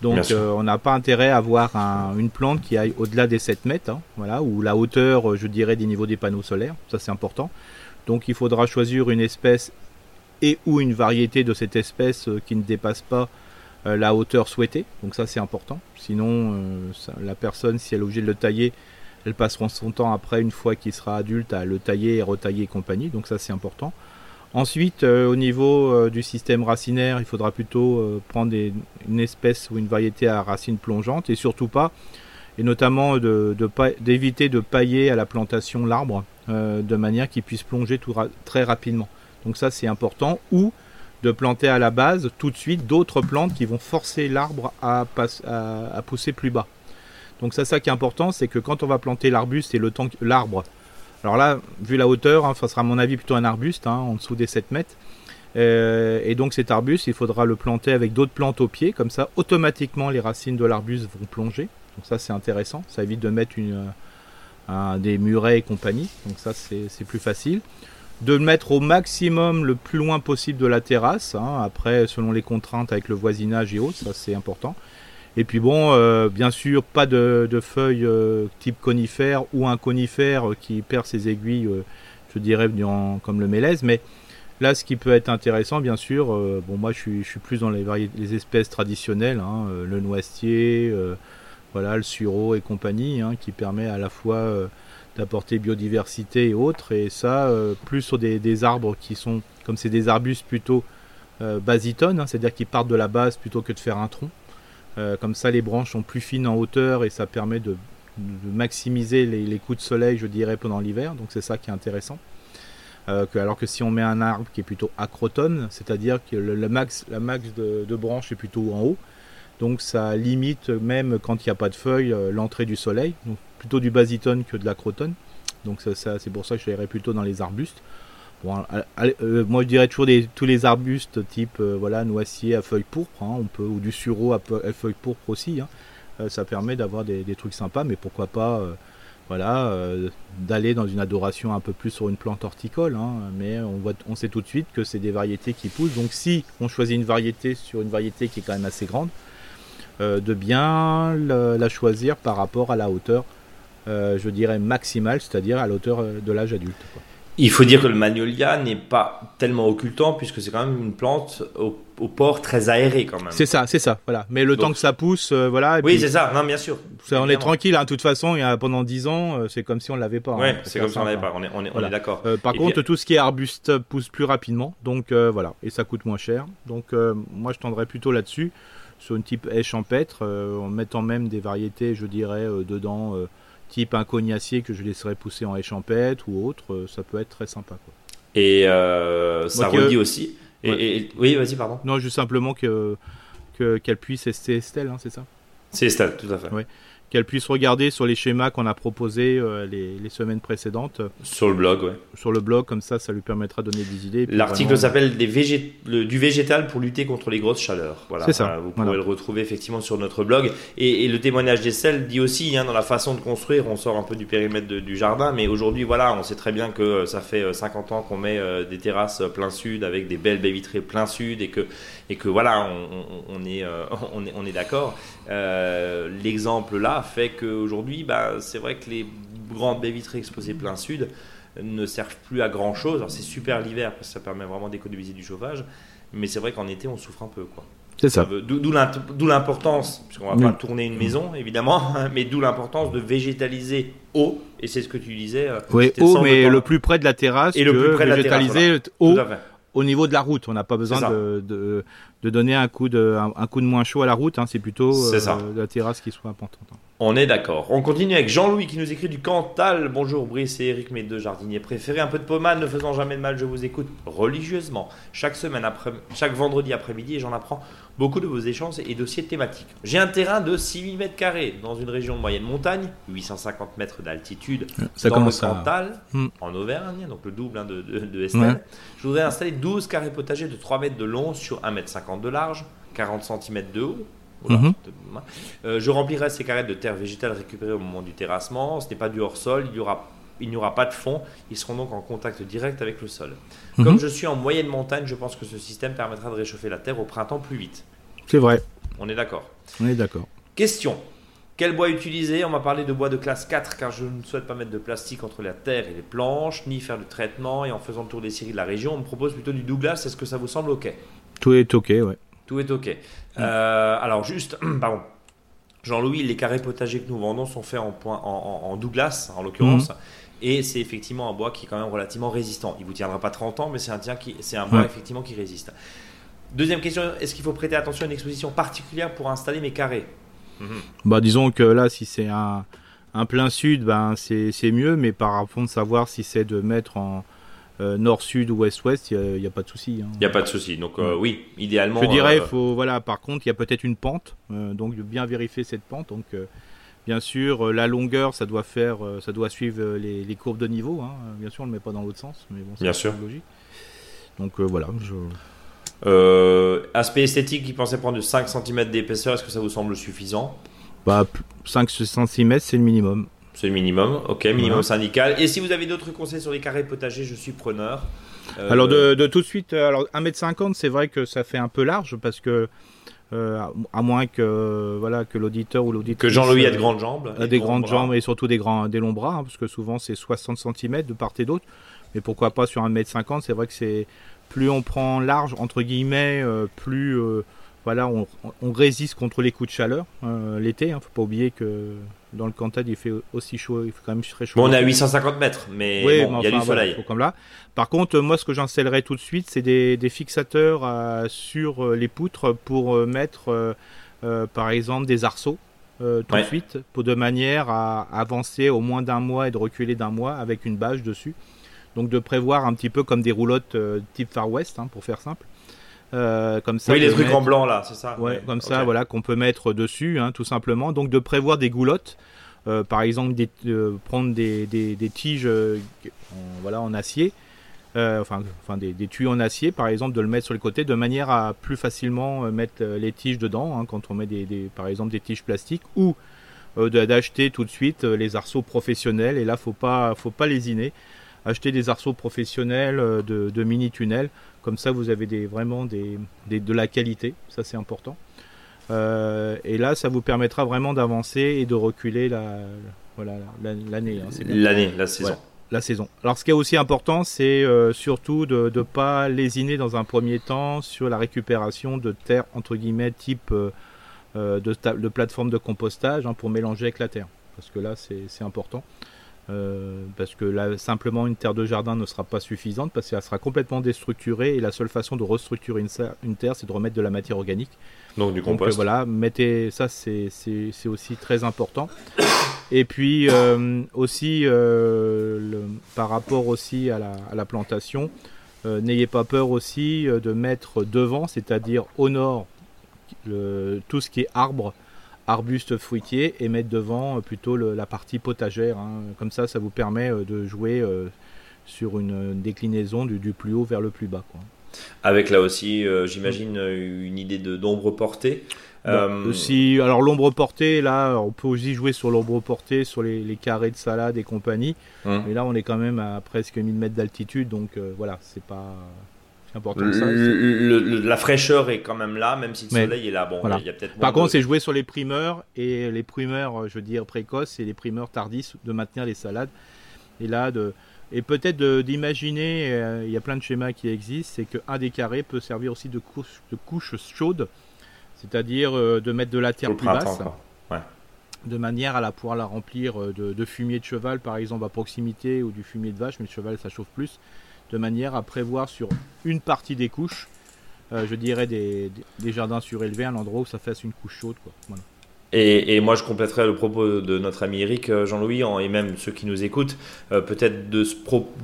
Donc, euh, on n'a pas intérêt à avoir une plante qui aille au-delà des 7 mètres, hein, voilà, ou la hauteur, je dirais, des niveaux des panneaux solaires. Ça, c'est important. Donc, il faudra choisir une espèce et ou une variété de cette espèce euh, qui ne dépasse pas la hauteur souhaitée. Donc, ça, c'est important. Sinon, la personne, si elle est obligée de le tailler, elles passeront son temps après, une fois qu'il sera adulte, à le tailler et retailler et compagnie. Donc ça, c'est important. Ensuite, euh, au niveau euh, du système racinaire, il faudra plutôt euh, prendre une espèce ou une variété à racines plongeantes et surtout pas, et notamment d'éviter de, pailler à la plantation l'arbre de manière qu'il puisse plonger très rapidement. Donc ça, c'est important. Ou de planter à la base tout de suite d'autres plantes qui vont forcer l'arbre à, pousser plus bas. Donc c'est ça qui est important, c'est que quand on va planter l'arbuste et le temps l'arbre, alors là, vu la hauteur, hein, ça sera à mon avis plutôt un arbuste, hein, en dessous des 7 mètres. Euh, et donc cet arbuste, il faudra le planter avec d'autres plantes au pied, comme ça automatiquement les racines de l'arbuste vont plonger. Donc ça c'est intéressant, ça évite de mettre euh, des murets et compagnie, donc ça c'est plus facile. De le mettre au maximum le plus loin possible de la terrasse, hein. après selon les contraintes avec le voisinage et autres, ça c'est important. Et puis bon, euh, bien sûr, pas de, feuilles euh, type conifère ou un conifère qui perd ses aiguilles, euh, je dirais, comme le mélèze. Mais là, ce qui peut être intéressant, bien sûr, bon, moi je suis, je suis, plus dans les, les espèces traditionnelles, hein, le noisetier, voilà, le sureau et compagnie, hein, qui permet à la fois d'apporter biodiversité et autres. Et ça, plus sur des, arbres qui sont, comme c'est des arbustes plutôt basitones, hein, c'est-à-dire qui partent de la base plutôt que de faire un tronc. Euh, comme ça, les branches sont plus fines en hauteur et ça permet de, maximiser les, coups de soleil, je dirais, pendant l'hiver. Donc c'est ça qui est intéressant. Euh, alors que si on met un arbre qui est plutôt acrotone, c'est-à-dire que le, max, la max de, branches est plutôt en haut, donc ça limite même quand il n'y a pas de feuilles euh, l'entrée du soleil, donc plutôt du basitone que de l'acrotone. Donc ça, c'est pour ça que je l'irais plutôt dans les arbustes. Euh, moi je dirais toujours des, tous les arbustes type euh, voilà noisier à feuilles pourpres, hein, on peut ou du sureau à, feuilles pourpres aussi. Hein. ça permet d'avoir des, trucs sympas, mais pourquoi pas voilà, d'aller dans une adoration un peu plus sur une plante horticole. Hein. mais on, voit, on sait tout de suite que c'est des variétés qui poussent. Donc si on choisit une variété sur une variété qui est quand même assez grande, de bien la choisir par rapport à la hauteur, je dirais maximale, c'est-à-dire à, la hauteur de l'âge adulte. Il faut dire que le magnolia n'est pas tellement occultant puisque c'est quand même une plante au, port très aéré quand même. C'est ça, c'est ça, voilà. Mais le temps que ça pousse, euh, voilà. oui, c'est ça, non, bien sûr. on est tranquille, hein, de toute façon, il y a, pendant 10 ans, euh, c'est comme si on l'avait pas. Oui, c'est comme si on l'avait pas, on est, on est, d'accord. Euh, par contre, tout ce qui est arbuste pousse plus rapidement, donc voilà, et ça coûte moins cher. Donc moi, je tendrais plutôt là-dessus, sur une type haie champêtre, en mettant même des variétés, je dirais, dedans type un cognacier que je laisserais pousser en échampette ou autre, euh, ça peut être très sympa. Quoi. Et euh, ça redit aussi. Et, oui, vas-y, pardon. Non, juste simplement que qu'elle puisse rester Estelle, hein, c'est ça? C'est Estelle, tout à fait. Ouais qu'elle puisse regarder sur les schémas qu'on a proposés euh, les, semaines précédentes. Sur le blog, ouais. Sur le blog, comme ça, ça lui permettra de donner des idées. L'article s'appelle du végétal pour lutter contre les grosses chaleurs. Voilà. C'est ça. Vous pouvez le retrouver effectivement sur notre blog. Et, le témoignage d'Estelle dit aussi, hein, dans la façon de construire, on sort un peu du périmètre du jardin, mais aujourd'hui, voilà, on sait très bien que euh, ça fait 50 euh, ans qu'on met des terrasses plein sud avec des belles baies vitrées plein sud et que, et que voilà, on, est, on est, on est d'accord. L'exemple là, fait qu'aujourd'hui, bah, c'est vrai que les grandes baies vitrées exposées plein sud ne servent plus à grand chose. c'est super l'hiver parce que ça permet vraiment d'économiser du chauffage, mais c'est vrai qu'en été on souffre un peu. quoi. C'est ça. D'où l'importance, puisqu'on va pas tourner une maison évidemment, mais d'où l'importance de végétaliser haut, et c'est ce que tu disais. Euh, oui, haut, mais le plus près de la terrasse, et le plus près de la terrasse, haut au niveau de la route. On n'a pas besoin de, de, donner un coup de, un, coup de moins chaud à la route. Hein. C'est plutôt euh, la terrasse qui soit importante. Hein. On est d'accord. On continue avec Jean-Louis qui nous écrit du Cantal. Bonjour Brice et Eric, mes deux jardiniers préférés. Un peu de pommade ne faisant jamais de mal, je vous écoute religieusement chaque semaine après, chaque vendredi après-midi et j'en apprends beaucoup de vos échanges et dossiers thématiques. J'ai un terrain de 6000 mètres carrés dans une région de moyenne montagne, 850 mètres d'altitude Ça dans le Cantal, hmm. en Auvergne, donc le double hein, de, de, Estelle. Je voudrais installer 12 carrés potagers de 3 mètres de long sur 1 mètre 50 de large, 40 cm de haut Mhm. Euh, je remplirai ces carrettes de terre végétale récupérées au moment du terrassement. Ce n'est pas du hors-sol, il n'y aura, pas de fond. Ils seront donc en contact direct avec le sol. Mhm. Comme je suis en moyenne montagne, je pense que ce système permettra de réchauffer la terre au printemps plus vite. C'est vrai. On est d'accord. On est d'accord. Question. Quel bois utiliser? On m'a parlé de bois de classe 4 car je ne souhaite pas mettre de plastique entre la terre et les planches, ni faire de traitement. Et en faisant le tour des scieries de la région, on me propose plutôt du Douglas. Est-ce que ça vous semble OK? Tout est OK, ouais. Tout est OK. Euh, alors, juste, pardon. Jean-Louis, les carrés potagers que nous vendons sont faits en, point, en, Douglas, en l'occurrence. Mhm. Et c'est effectivement un bois qui est quand même relativement résistant. Il vous tiendra pas 30 ans, mais c'est un, qui, c'est un bois effectivement qui résiste. Deuxième question, est-ce qu'il faut prêter attention à une exposition particulière pour installer mes carrés? Mhm. Bah disons que là, si c'est un, un plein sud, ben c'est, mieux, mais par contre savoir si c'est de mettre en, euh, nord-sud ou ouest-ouest, il n'y a, pas de souci. Hein. Il n'y a pas de souci. Donc euh, oui, idéalement. Je dirais, euh, faut, voilà, par contre, il y a peut-être une pente, donc bien vérifier cette pente. Donc bien sûr, la longueur, ça doit faire, ça doit suivre les, courbes de niveau. Hein. Bien sûr, on ne le met pas dans l'autre sens, mais bon, c'est logique. Donc voilà. aspect esthétique, il pensait prendre de 5 cm d'épaisseur. Est-ce que ça vous semble suffisant? Bah, 5 cm, c'est le minimum. C'est le minimum, ok, minimum syndical. Et si vous avez d'autres conseils sur les carrés potagers, je suis preneur. Euh, alors de, tout de suite, alors 1m50, c'est vrai que ça fait un peu large parce que euh, à moins que voilà que l'auditeur ou l'auditeur que Jean-Louis a de grandes jambes, a des grandes jambes et surtout des grands des longs bras, hein, parce que souvent c'est 60 cm de part et d'autre. Mais pourquoi pas sur 1m50 C'est vrai que c'est plus on prend large entre guillemets, euh, plus voilà on, résiste contre les coups de chaleur l'été. Hein, faut pas oublier que dans le Cantal, il fait aussi chaud, il fait quand même très chaud. Bon, on est à 850 mètres, mais il y a du soleil. comme là. Par contre, moi, ce que j'installerai tout de suite, c'est des, fixateurs euh, sur euh, les poutres pour euh, mettre, par exemple, des arceaux. tout de suite, pour de manière à avancer au moins d'un mois et de reculer d'un mois avec une bâche dessus. Donc de prévoir un petit peu comme des roulottes type Far West, hein, pour faire simple. Euh, comme ça. Oui, les trucs en blanc là, c'est ça. Ouais, comme ça, voilà, qu'on peut mettre dessus, hein, tout simplement. Donc de prévoir des goulottes, euh, par exemple, des, prendre des, des, tiges, en, voilà, en acier. enfin, enfin des, tuyaux en acier par exemple, de le mettre sur les côtés de manière à plus facilement mettre les tiges dedans hein, quand on met des, par exemple des tiges plastiques ou d'acheter tout de suite les arceaux professionnels. Et là faut pas faut pas lésiner. Acheter des arceaux professionnels de, de mini tunnels comme ça vous avez des, vraiment des, de la qualité. Ça c'est important euh, et là, ça vous permettra vraiment d'avancer et de reculer la, voilà, l'année. Hein, l'année, la saison. la saison. Alors, ce qui est aussi important, c'est euh, surtout de ne pas lésiner dans un premier temps sur la récupération de terre, entre guillemets, type euh, de, de, plateforme de compostage hein, pour mélanger avec la terre. Parce que là, c'est important. Euh, parce que là, simplement une terre de jardin ne sera pas suffisante parce qu'elle sera complètement déstructurée et la seule façon de restructurer une, terre, c'est de remettre de la matière organique. Donc du compost. Donc, voilà, mettez ça, c'est aussi très important. Et puis euh, aussi euh, le, par rapport aussi à la, à la plantation, n'ayez pas peur aussi de mettre devant, c'est-à-dire au nord, le, tout ce qui est arbre arbuste fruitier et mettre devant euh, plutôt la partie potagère. Hein. Comme ça, ça vous permet euh, de jouer euh, sur une déclinaison du, plus haut vers le plus bas. Avec là aussi, j'imagine, une idée d'ombre portée. aussi, alors l'ombre portée, là, on peut aussi jouer sur l'ombre portée, sur les, carrés de salade et compagnie. Hum. Mais là, on est quand même à presque 1000 mètres d'altitude, donc voilà, c'est pas la fraîcheur est quand même là, même si le soleil est là. Bon, il y a peut-être. Par contre, c'est jouer sur les primeurs et les primeurs, euh, je veux dire précoces et les primeurs tardis de maintenir les salades. Et là, de et peut-être d'imaginer, euh, il y a plein de schémas qui existent, c'est qu'un des carrés peut servir aussi de couche, de couche chaude, c'est-à-dire euh, de mettre de la terre plus basse, de manière à la pouvoir la remplir de, de, fumier de cheval, par exemple à proximité, ou du fumier de vache, mais le cheval ça chauffe plus de manière à prévoir sur une partie des couches, euh, je dirais des, jardins surélevés, un endroit où ça fasse une couche chaude. Quoi. Et, moi, je compléterai le propos de notre ami Eric, euh, Jean-Louis, et même ceux qui nous écoutent, euh, peut-être de,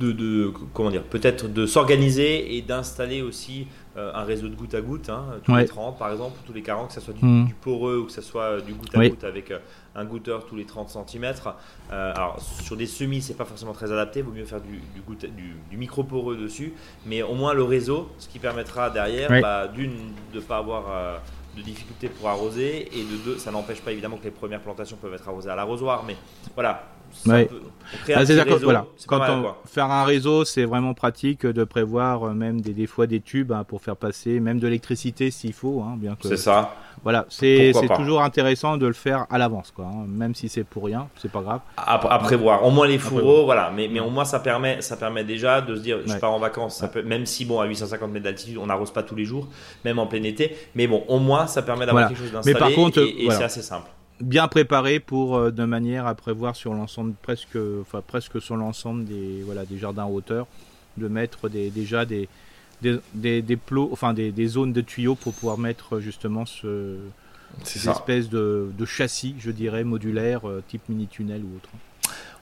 de, comment dire, peut-être de s'organiser et d'installer aussi un réseau de goutte à goutte, hein, tous les 30 par exemple, tous les 40, que ce soit mmh. du, poreux ou que ce soit du goutte à goutte avec un goûteur tous les 30 cm. Euh, alors sur des semis, c'est pas forcément très adapté, il vaut mieux faire du, du, micro poreux dessus, mais au moins le réseau, ce qui permettra derrière, bah, d'une, de ne pas avoir euh, de difficultés pour arroser, et de deux, ça n'empêche pas évidemment que les premières plantations peuvent être arrosées à l'arrosoir, mais voilà, Ouais. Ah, voilà. Quand on, faire un réseau, c'est vraiment pratique de prévoir euh, même des, des fois des tubes hein, pour faire passer même de l'électricité s'il faut. Hein, bien que. C'est ça. Voilà, c'est toujours intéressant de le faire à l'avance, quoi. Hein, même si c'est pour rien, c'est pas grave. À, prévoir. Au moins les fourreaux, voilà. Mais, mais au moins ça permet, ça permet déjà de se dire, je pars en vacances. Ça peut, même si bon à 850 mètres d'altitude, on n'arrose pas tous les jours, même en plein été. Mais bon, au moins ça permet d'avoir quelque chose d'installé. Mais par contre, et, c'est assez simple bien préparé pour euh, de manière à prévoir sur l'ensemble presque enfin presque sur l'ensemble des voilà des jardins en hauteur de mettre des, déjà des des, des, plots enfin des, des, zones de tuyaux pour pouvoir mettre justement ce cette espèce de, de, châssis je dirais modulaire euh, type mini tunnel ou autre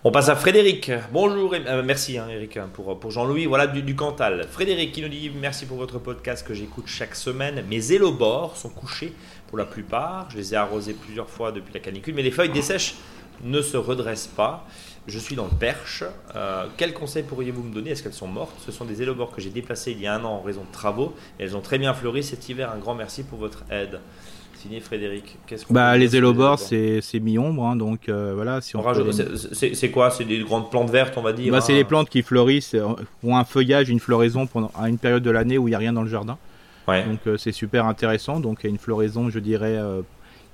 on passe à Frédéric. Bonjour, euh, merci hein, Eric hein, pour, pour Jean-Louis. Voilà du, du, Cantal. Frédéric qui nous dit merci pour votre podcast que j'écoute chaque semaine. Mes élobores sont couchés pour la plupart. Je les ai arrosés plusieurs fois depuis la canicule, mais les feuilles dessèchent ne se redressent pas. Je suis dans le perche. Euh, quels conseils pourriez-vous me donner? Est-ce qu'elles sont mortes? Ce sont des élobores que j'ai déplacés il y a un an en raison de travaux et elles ont très bien fleuri cet hiver. Un grand merci pour votre aide. Signé Frédéric. bah, les élobores, c'est mi-ombre, hein, donc euh, voilà. Si on, C'est quoi? C'est des grandes plantes vertes, on va dire bah, C'est des plantes qui fleurissent, euh, ont un feuillage, une floraison pendant, à une période de l'année où il n'y a rien dans le jardin. Donc euh, c'est super intéressant. Donc il y a une floraison, je dirais,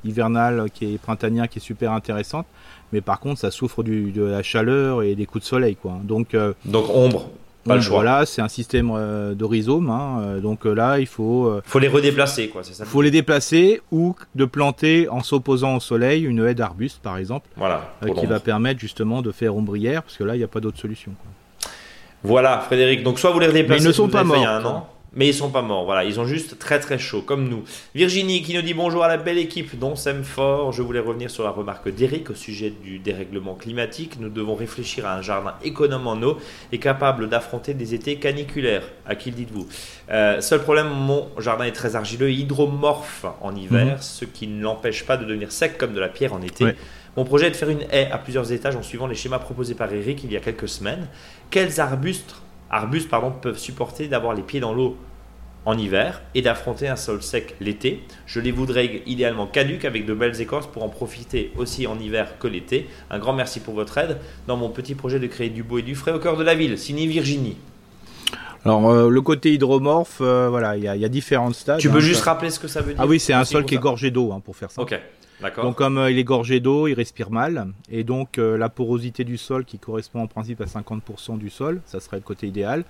hivernale qui est printanière qui est super intéressante. Mais par contre, ça souffre du, de la chaleur et des coups de soleil. Quoi. Donc, euh, donc ombre. Pas le choix. Voilà, c'est un système de rhizome. Hein. donc là, il faut. faut les redéplacer, quoi. C'est ça. Faut les déplacer ou de planter en s'opposant au soleil une haie d'arbuste, par exemple. Voilà. qui va permettre justement de faire ombrière, parce que là, il n'y a pas d'autre solution. Voilà, Frédéric. Donc soit vous les redéplacez. Mais ils ne sont pas morts. Mais ils sont pas morts, voilà, ils ont juste très très chaud, comme nous. Virginie qui nous dit bonjour à la belle équipe dont s'aime fort. Je voulais revenir sur la remarque d'Eric au sujet du dérèglement climatique. Nous devons réfléchir à un jardin économe en eau et capable d'affronter des étés caniculaires. À qui le dites-vous? Euh, Seul problème, mon jardin est très argileux et hydromorphe en hiver, mhm. ce qui ne l'empêche pas de devenir sec comme de la pierre en été. Mon projet est de faire une haie à plusieurs étages en suivant les schémas proposés par Eric il y a quelques semaines. Quels arbustes arbustes pardon, peuvent supporter d'avoir les pieds dans l'eau en hiver et d'affronter un sol sec l'été. Je les voudrais idéalement caduques avec de belles écorces pour en profiter aussi en hiver que l'été. Un grand merci pour votre aide dans mon petit projet de créer du beau et du frais au cœur de la ville. Signé Virginie. Alors euh, le côté hydromorphe, euh, voilà, il y, a différentes stades. Tu peux hein, juste rappeler ce que ça veut dire Ah oui, c'est un sol qui est gorgé d'eau, hein, pour faire ça. Ok. Donc comme euh, il est gorgé d'eau, il respire mal, et donc la porosité du sol qui correspond en principe à 50% du sol, ça serait le côté idéal.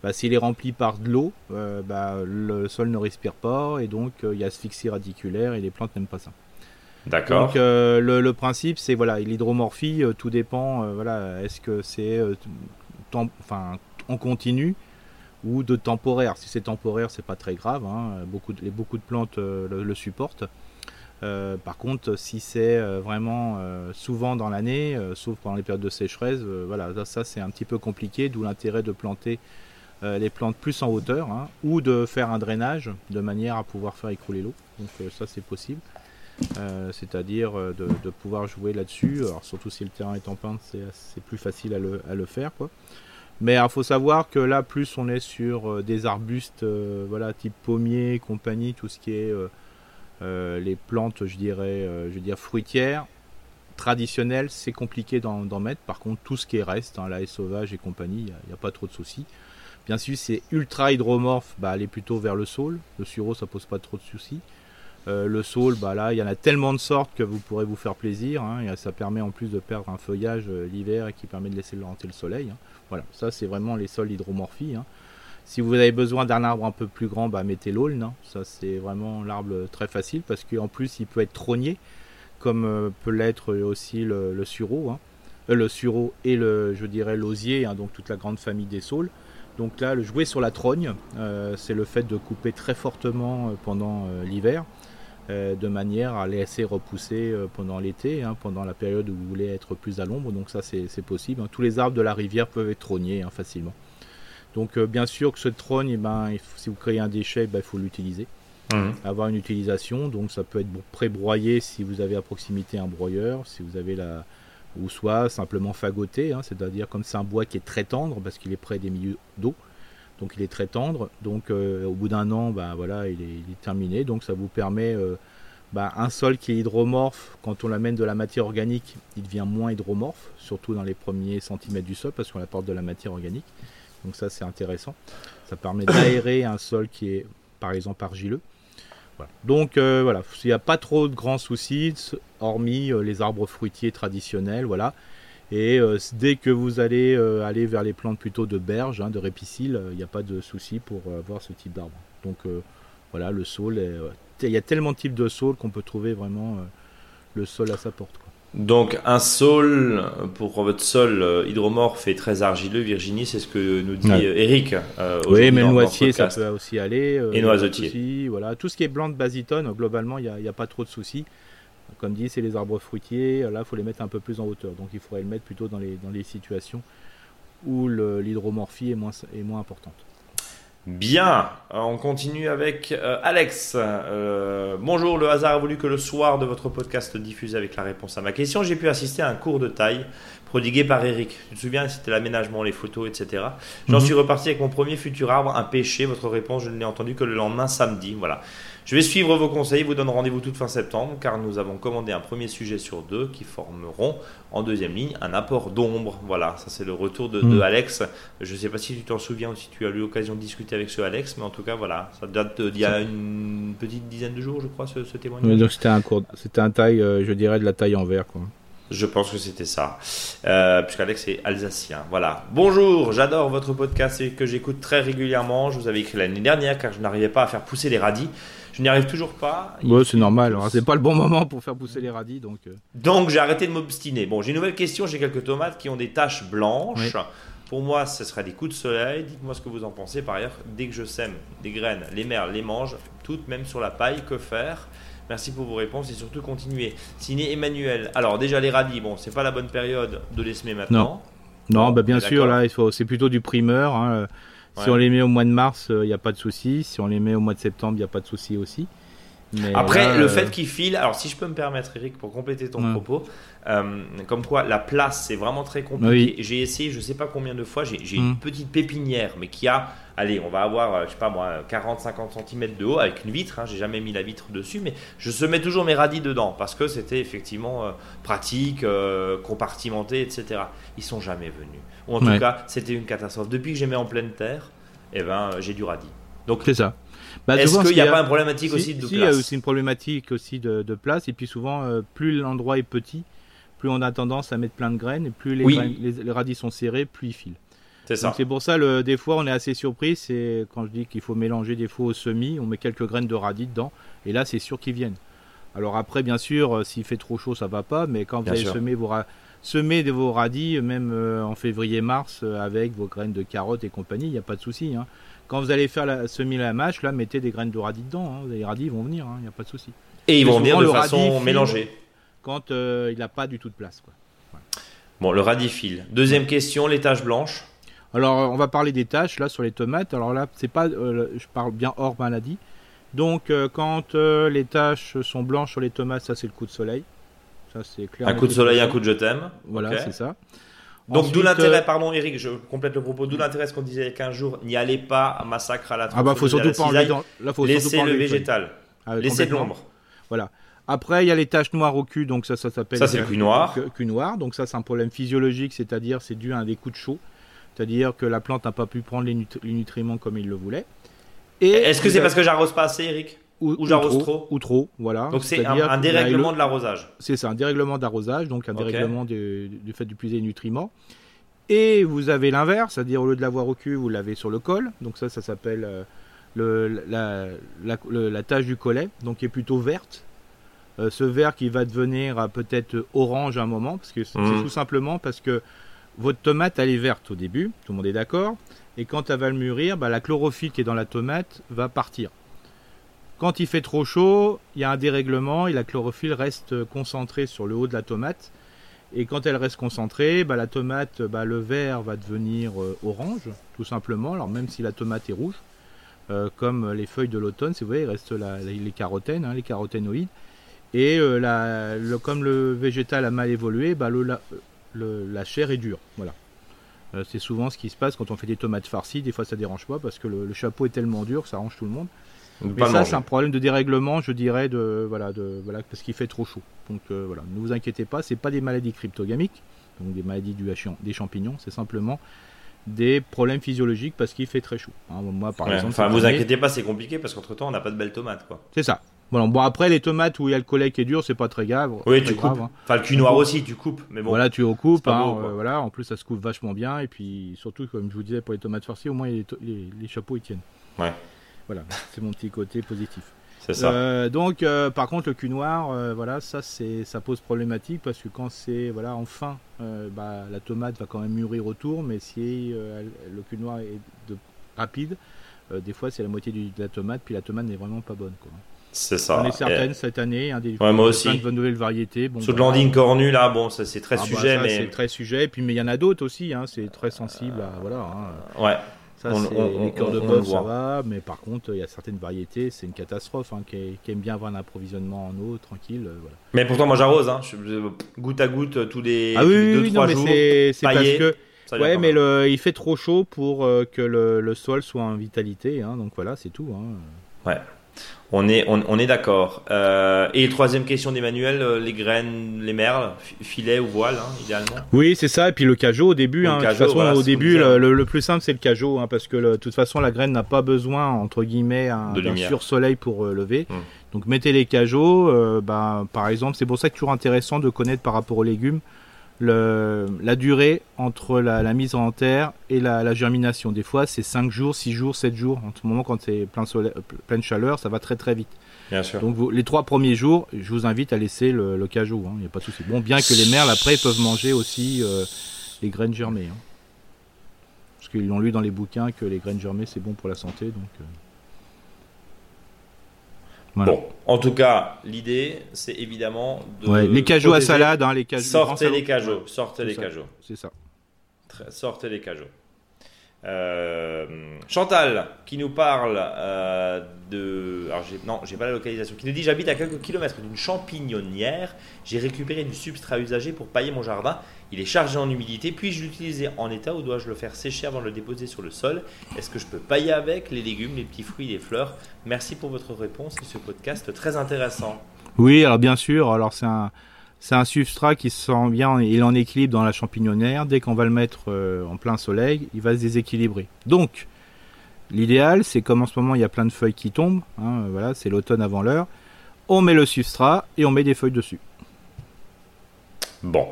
Bah, s'il est rempli par de l'eau, bah, le sol ne respire pas, et donc il y a asphyxie radiculaire, et les plantes n'aiment pas ça. D'accord. Donc le, principe, c'est voilà, l'hydromorphie, tout dépend. voilà, est-ce que c'est enfin en continu ou de temporaire. Si c'est temporaire, c'est pas très grave. Hein. Beaucoup, de, beaucoup de plantes euh, le, supportent. Euh, par contre, si c'est euh, vraiment souvent dans l'année, sauf pendant les périodes de sécheresse, voilà, ça, c'est un petit peu compliqué, d'où l'intérêt de planter les plantes plus en hauteur, hein, ou de faire un drainage de manière à pouvoir faire écouler l'eau. Donc ça c'est possible. C'est-à-dire de, pouvoir jouer là-dessus. Alors surtout si le terrain est en pente, c'est plus facile à le, faire. Mais il faut savoir que là, plus on est sur euh, des arbustes, euh, voilà, type pommier, compagnie, tout ce qui est euh, les plantes, je dirais, je veux dire fruitières, traditionnelles, c'est compliqué d'en mettre. Par contre, tout ce qui est reste, hein, la haie sauvage et compagnie, il n'y a, pas trop de soucis. Bien sûr, c'est ultra hydromorphe, bah, aller plutôt vers le saule. Le sureau, ça pose pas trop de soucis. le saule, bah là, il y en a tellement de sortes que vous pourrez vous faire plaisir. Hein, ça permet en plus de perdre un feuillage l'hiver et qui permet de laisser rentrer le soleil. Hein. Voilà, ça c'est vraiment les sols hydromorphies. Hein. Si vous avez besoin d'un arbre un peu plus grand, bah, mettez l'aulne. Hein. Ça c'est vraiment l'arbre très facile parce qu'en plus il peut être trogné, comme euh, peut l'être aussi le, sureau. Hein. Euh, le sureau et le, je dirais l'osier, donc toute la grande famille des saules. Donc là, le jouer sur la trogne, euh, c'est le fait de couper très fortement pendant l'hiver. De manière à laisser repousser pendant l'été, hein, pendant la période où vous voulez être plus à l'ombre. Donc ça c'est possible. Hein. Tous les arbres de la rivière peuvent être trognés hein, facilement. Donc euh, bien sûr que ce trogne, eh ben, si vous créez un déchet, ben, il faut l'utiliser. Mmh. Avoir une utilisation, donc ça peut être pré-broyé si vous avez à proximité un broyeur, si vous avez la, ou soit simplement fagoté, c'est-à-dire comme c'est un bois qui est très tendre parce qu'il est près des milieux d'eau, donc il est très tendre. Donc euh, au bout d'un an, bah, voilà, il est, terminé. Donc ça vous permet euh, un sol qui est hydromorphe, quand on l'amène de la matière organique, il devient moins hydromorphe, surtout dans les premiers centimètres du sol, parce qu'on apporte de la matière organique. Donc ça c'est intéressant. Ça permet d'aérer un sol qui est par exemple argileux. Donc euh, voilà, il n'y a pas trop de grands soucis, hormis les arbres fruitiers traditionnels, voilà. Et euh, dès que vous allez euh, aller vers les plantes plutôt de berge, hein, de répicile, il euh, n'y a pas de souci pour avoir ce type d'arbre. Donc voilà, le saule, il y a tellement de types de saules qu'on peut trouver vraiment le sol à sa porte. Donc un saule pour votre sol hydromorphe et très argileux, Virginie, c'est ce que nous dit Eric. oui, mais le noisetier, ça peut aussi aller. et noisetier. Voilà, tout ce qui est blanc de basitone, globalement, il n'y a, a, pas trop de soucis. Comme dit, c'est les arbres fruitiers. Là, il faut les mettre un peu plus en hauteur. Donc, il faudrait le mettre plutôt dans les, dans les situations où l'hydromorphie est moins, est moins importante. Bien, on continue avec euh, Alex. Euh, bonjour, le hasard a voulu que le soir de votre podcast diffuse avec la réponse à ma question, j'ai pu assister à un cours de taille prodigué par Eric. Tu te souviens, c'était l'aménagement, les photos, etc. J'en mhm. suis reparti avec mon premier futur arbre, un pêcher. Votre réponse, je ne l'ai entendu que le lendemain samedi. Voilà. Je vais suivre vos conseils, vous donne rendez-vous toute fin septembre car nous avons commandé un premier sujet sur deux qui formeront en deuxième ligne un apport d'ombre. Voilà, ça c'est le retour de, hmm. Alex. Je ne sais pas si tu t'en souviens ou si tu as eu l'occasion de discuter avec ce Alex, mais en tout cas voilà, ça date d'il y a une petite dizaine de jours je crois ce, témoignage. donc c'était un cours, c'était un taille, euh, je dirais de la taille en verre quoi. Je pense que c'était ça. Euh, Puisqu'Alex est alsacien. Voilà. Bonjour, j'adore votre podcast et que j'écoute très régulièrement. Je vous avais écrit l'année dernière car je n'arrivais pas à faire pousser les radis. Je n'y arrive toujours pas. Ouais, c'est normal. C'est pas le bon moment pour faire pousser les radis, donc. Euh. Donc j'ai arrêté de m'obstiner. Bon, j'ai une nouvelle question. J'ai quelques tomates qui ont des taches blanches. Pour moi, ce serait des coups de soleil. Dites-moi ce que vous en pensez. Par ailleurs, dès que je sème des graines, les merles les mangent toutes, même sur la paille. Que faire? Merci pour vos réponses et surtout continuez. Signé Emmanuel. Alors déjà les radis, bon, c'est pas la bonne période de les semer maintenant. Non, non bah, bien sûr là, c'est plutôt du primeur. Hein. Si on les met au mois de mars, il euh, n'y a pas de souci. Si on les met au mois de septembre, il n'y a pas de souci aussi. Après, le fait qu'il file, alors si je peux me permettre, Eric, pour compléter ton propos, euh, comme quoi la place c'est vraiment très compliqué. J'ai essayé, je sais pas combien de fois, j'ai une mm. petite pépinière, mais qui a, allez, on va avoir, euh, je sais pas moi, 40-50 cm de haut avec une vitre. Hein, j'ai jamais mis la vitre dessus, mais je se mets toujours mes radis dedans parce que c'était effectivement euh, pratique, compartimenté, etc. Ils sont jamais venus. Ou en tout cas, c'était une catastrophe. Depuis que j'ai mis en pleine terre, eh ben, j'ai du radis. Donc c'est ça. Bah, Est-ce qu'il n'y a, pas une problématique aussi de place y a aussi une problématique aussi de, place. Et puis souvent, euh, plus l'endroit est petit, plus on a tendance à mettre plein de graines. Et plus les, radis sont serrés, plus ils filent. C'est ça. C'est pour ça, le, des fois, on est assez surpris. C'est quand je dis qu'il faut mélanger des fois au semis, on met quelques graines de radis dedans. Et là, c'est sûr qu'ils viennent. Alors après, bien sûr, euh, s'il fait trop chaud, ça va pas. Mais quand vous allez semer vos, semer vos radis, même euh, en février-mars, avec vos graines de carottes et compagnie, il n'y a pas de souci. Hein. Quand vous allez faire la, semer la mâche, là, mettez des graines de radis dedans. Hein. Les radis vont venir, il hein, n'y a pas de souci. Et ils vont venir de façon mélangée. Quand euh, il n'a pas du tout de place. Quoi. Bon, le radis file. Deuxième question, les taches blanches. Alors, on va parler des taches là sur les tomates. Alors là, c'est pas, euh, je parle bien hors maladie. Donc, euh, quand les taches sont blanches sur les tomates, ça c'est le coup de soleil. Ça c'est clair. Un coup de soleil, un coup de je t'aime. Voilà, c'est ça. Donc d'où l'intérêt, euh, pardon Eric, je complète le propos, d'où l'intérêt ce qu'on disait il y a 15 jours, n'y allez pas, massacre à la Ah bah faut surtout pas enlever dans... Là, faut Laissez le végétal, ah, laissez de l'ombre. Voilà. Après, il y a les taches noires au cul, donc ça, ça s'appelle. Ça, c'est le cul noir. Cul noir, donc ça, c'est un problème physiologique, c'est-à-dire c'est dû à un des coups de chaud, c'est-à-dire que la plante n'a pas pu prendre les, nutriments comme il le voulait. Est-ce que c'est parce que j'arrose pas assez, Eric? Ou, j'arrose trop, Ou trop, voilà. Donc c'est un, dérèglement de l'arrosage. C'est ça, un dérèglement d'arrosage, donc un dérèglement du, fait d'utiliser les nutriments. Et vous avez l'inverse, c'est-à-dire au lieu de l'avoir au cul, vous l'avez sur le col. Donc ça, ça s'appelle euh, le, la, la, tache du collet, donc qui est plutôt verte. Euh, ce vert qui va devenir peut-être orange à un moment, parce que c'est mmh. tout simplement parce que votre tomate, elle est verte au début, tout le monde est d'accord. Et quand elle va le mûrir, bah, la chlorophylle qui est dans la tomate va partir. Quand il fait trop chaud, il y a un dérèglement et la chlorophylle reste concentrée sur le haut de la tomate. Et quand elle reste concentrée, bah, la tomate, bah, le vert va devenir euh, orange, tout simplement. Alors même si la tomate est rouge, euh, comme les feuilles de l'automne, vous voyez, il reste les carotènes, hein, les caroténoïdes. Et euh, comme le végétal a mal évolué, bah, la chair est dure. Voilà. c'est souvent ce qui se passe quand on fait des tomates farcies. Des fois, ça dérange pas parce que le chapeau est tellement dur que ça arrange tout le monde. Mais ça, c'est un problème de dérèglement, je dirais, de voilà, de voilà, parce qu'il fait trop chaud. Donc euh, voilà, ne vous inquiétez pas, c'est pas des maladies cryptogamiques, donc des maladies du, des champignons, c'est simplement des problèmes physiologiques parce qu'il fait très chaud. Hein, moi, par exemple, enfin, vous inquiétez pas, c'est compliqué parce qu'entre temps, on n'a pas de belles tomates, quoi. C'est ça. Bon, bon, après, les tomates où il y a le collet qui est dur, c'est pas très grave. Oui, tu coupes. Hein. Enfin, le cul noir aussi, tu coupes. Mais bon. Voilà, tu recoupes. Hein, euh, voilà, en plus, ça se coupe vachement bien. Et puis, surtout, comme je vous disais, pour les tomates farcies, au moins, les, les, les chapeaux, ils tiennent. Ouais. Voilà, c'est mon petit côté positif. C'est ça. Euh, donc, euh, par contre, le cul noir, euh, voilà, ça, c'est, ça pose problématique parce que quand c'est, voilà, enfin, bah, la tomate va quand même mûrir autour, mais si le cul noir est de, rapide, des fois, c'est la moitié de la tomate, puis la tomate n'est vraiment pas bonne, quoi. C'est ça. On est certaine cette année, un des ouais, moi aussi. de nouvelles variétés. Bon, Sous landing cornu là, bon, ça c'est très ah, bah, sujet, mais c'est très sujet. Puis mais il y en a d'autres aussi, hein, c'est très sensible, à, voilà. Hein. Ouais. Ça, les cœurs de bœuf, ça va, mais par contre, il y a certaines variétés, c'est une catastrophe, hein, qui, aiment bien avoir un approvisionnement en eau, tranquille. Euh, voilà. Mais pourtant, moi j'arrose, hein, goutte à goutte, euh, tous les 2-3 ah oui, jours. C'est parce que. Ouais, mais le, il fait trop chaud pour euh, que le, le, sol soit en vitalité, hein, donc voilà, c'est tout. Hein. Ouais. On est, on, est d'accord. Euh, et troisième question d'Emmanuel, euh, les graines, les merles, filet ou voile, hein, idéalement? Oui, c'est ça. Et puis le cajot au début. Hein, de toute façon, au début, le, plus simple, c'est le cajot. Hein, parce que de toute façon, la graine n'a pas besoin, entre guillemets, d'un sursoleil pour euh, lever. Hmm. Donc mettez les cajots. bah, par exemple, c'est pour ça que c'est toujours intéressant de connaître par rapport aux légumes le, la durée entre la, la, mise en terre et la, la germination. Des fois, c'est 5 jours, 6 jours, 7 jours. En ce moment, quand c'est plein soleil, pleine chaleur, ça va très très vite. Bien sûr. Donc, vous, les trois premiers jours, je vous invite à laisser le, le cajou. Il hein, n'y a pas de souci. Bon, bien que les merles, après, peuvent manger aussi euh, les graines germées. Hein. Parce qu'ils l'ont lu dans les bouquins que les graines germées, c'est bon pour la santé. Donc. Euh. Bon, en tout cas, l'idée, c'est évidemment de. les cajots à salade, hein, les cajots. Sortez les cajots, sortez les cajots. C'est ça. sortez les cajots. Euh, Chantal qui nous parle euh, de. Alors non, j'ai pas la localisation. Qui nous dit J'habite à quelques kilomètres d'une champignonnière. J'ai récupéré du substrat usagé pour pailler mon jardin. Il est chargé en humidité. Puis-je l'utiliser en état ou dois-je le faire sécher avant de le déposer sur le sol? Est-ce que je peux pailler avec les légumes, les petits fruits, les fleurs? Merci pour votre réponse et ce podcast très intéressant. Oui, alors bien sûr. Alors c'est un. C'est un substrat qui se sent bien, il est en équilibre dans la champignonnière. Dès qu'on va le mettre euh, en plein soleil, il va se déséquilibrer. Donc, l'idéal, c'est comme en ce moment il y a plein de feuilles qui tombent, hein, voilà, c'est l'automne avant l'heure. On met le substrat et on met des feuilles dessus. Bon.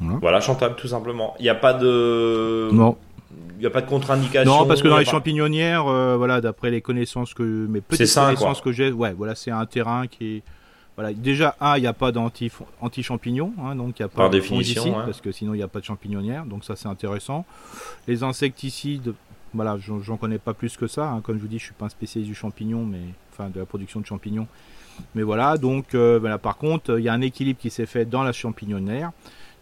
Voilà, Chantal, tout simplement. Il n'y a pas de. Non. Il n'y a pas de contre-indication. Non, parce que dans les champignonnières, euh, voilà, d'après les connaissances que mes petites connaissances que j'ai, ouais, voilà, c'est un terrain qui est voilà, déjà, un, il n'y a pas d'anti-champignons, hein, donc il n'y a pas Par de définition, parce que sinon il n'y a pas de champignonnière, donc ça c'est intéressant. Les insecticides, voilà, j'en connais pas plus que ça, hein. comme je vous dis, je suis pas un spécialiste du champignon, mais enfin de la production de champignons. Mais voilà, donc euh, voilà, par contre, il y a un équilibre qui s'est fait dans la champignonnière.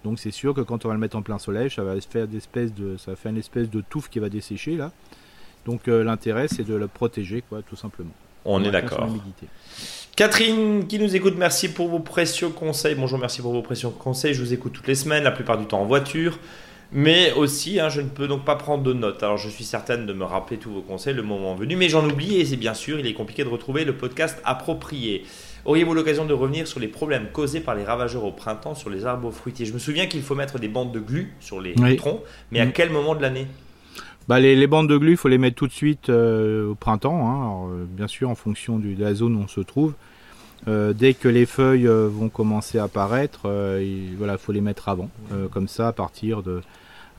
Donc c'est sûr que quand on va le mettre en plein soleil, ça va faire d'espèce de, ça va faire une espèce de touffe qui va dessécher là. Donc euh, l'intérêt c'est de le protéger, quoi, tout simplement. On est d'accord. Catherine qui nous écoute, merci pour vos précieux conseils. Bonjour, merci pour vos précieux conseils. Je vous écoute toutes les semaines, la plupart du temps en voiture. Mais aussi, hein, je ne peux donc pas prendre de notes. Alors, je suis certaine de me rappeler tous vos conseils le moment venu, mais j'en oublie et c'est bien sûr, il est compliqué de retrouver le podcast approprié. Auriez-vous l'occasion de revenir sur les problèmes causés par les ravageurs au printemps sur les arbres fruitiers? Je me souviens qu'il faut mettre des bandes de glu sur les troncs, mais à mm. quel moment de l'année? Bah, les, bandes de glu, il faut les mettre tout de suite euh, au printemps, hein. euh, bien sûr en fonction de la zone où on se trouve. Euh, dès que les feuilles vont commencer à apparaître, il voilà, faut les mettre avant. comme ça, à partir de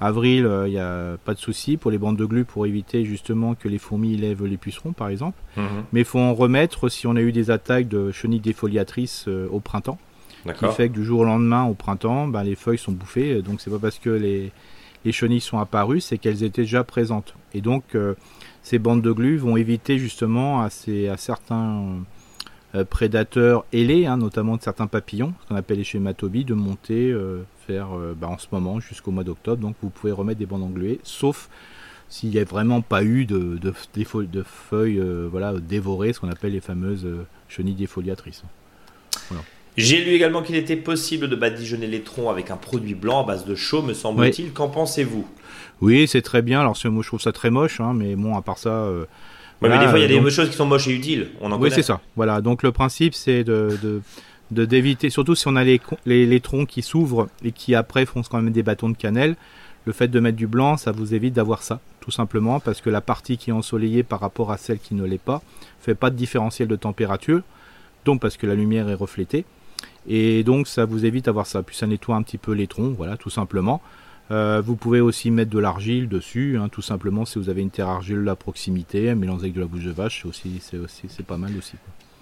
avril, il n'y a pas de souci pour les bandes de glu pour éviter justement que les fourmis lèvent les pucerons, par exemple. Mhm. Mais il faut en remettre si on a eu des attaques de chenilles défoliatrices au printemps. Qui fait que du jour au lendemain, au printemps, ben, les feuilles sont bouffées. Donc c'est pas parce que les, les chenilles sont apparues, c'est qu'elles étaient déjà présentes. Et donc, euh, ces bandes de glu vont éviter justement à, certains euh, prédateurs ailés, hein, notamment de certains papillons, ce qu'on appelle les schématobies, de monter euh, faire bah, en ce moment jusqu'au mois d'octobre. Donc, vous pouvez remettre des bandes engluées, sauf s'il n'y a vraiment pas eu de, feuilles dévorées, ce qu'on appelle les fameuses chenilles défoliatrices. J'ai lu également qu'il était possible de badigeonner les troncs avec un produit blanc à base de chaux, me semble-t-il. Qu'en pensez-vous? Oui, c'est très bien. Alors, moi, je trouve ça très moche, hein, mais bon, à part ça. Euh, mais des fois, il y a des choses qui sont moches et utiles. On en oui, c'est ça. Voilà. Donc, le principe, c'est de, d'éviter, surtout si on a les, les, troncs qui s'ouvrent et qui après font quand même des bâtons de cannelle, le fait de mettre du blanc, ça vous évite d'avoir ça, tout simplement, parce que la partie qui est ensoleillée par rapport à celle qui ne l'est pas, fait pas de différentiel de température, donc parce que la lumière est reflétée. Et donc ça vous évite d'avoir ça. Puis ça nettoie un petit peu les troncs, voilà, tout simplement. Euh, vous pouvez aussi mettre de l'argile dessus, hein, tout simplement si vous avez une terre argile à proximité, mélanger avec de la bouche de vache, c'est aussi, c'est aussi, c'est pas mal aussi.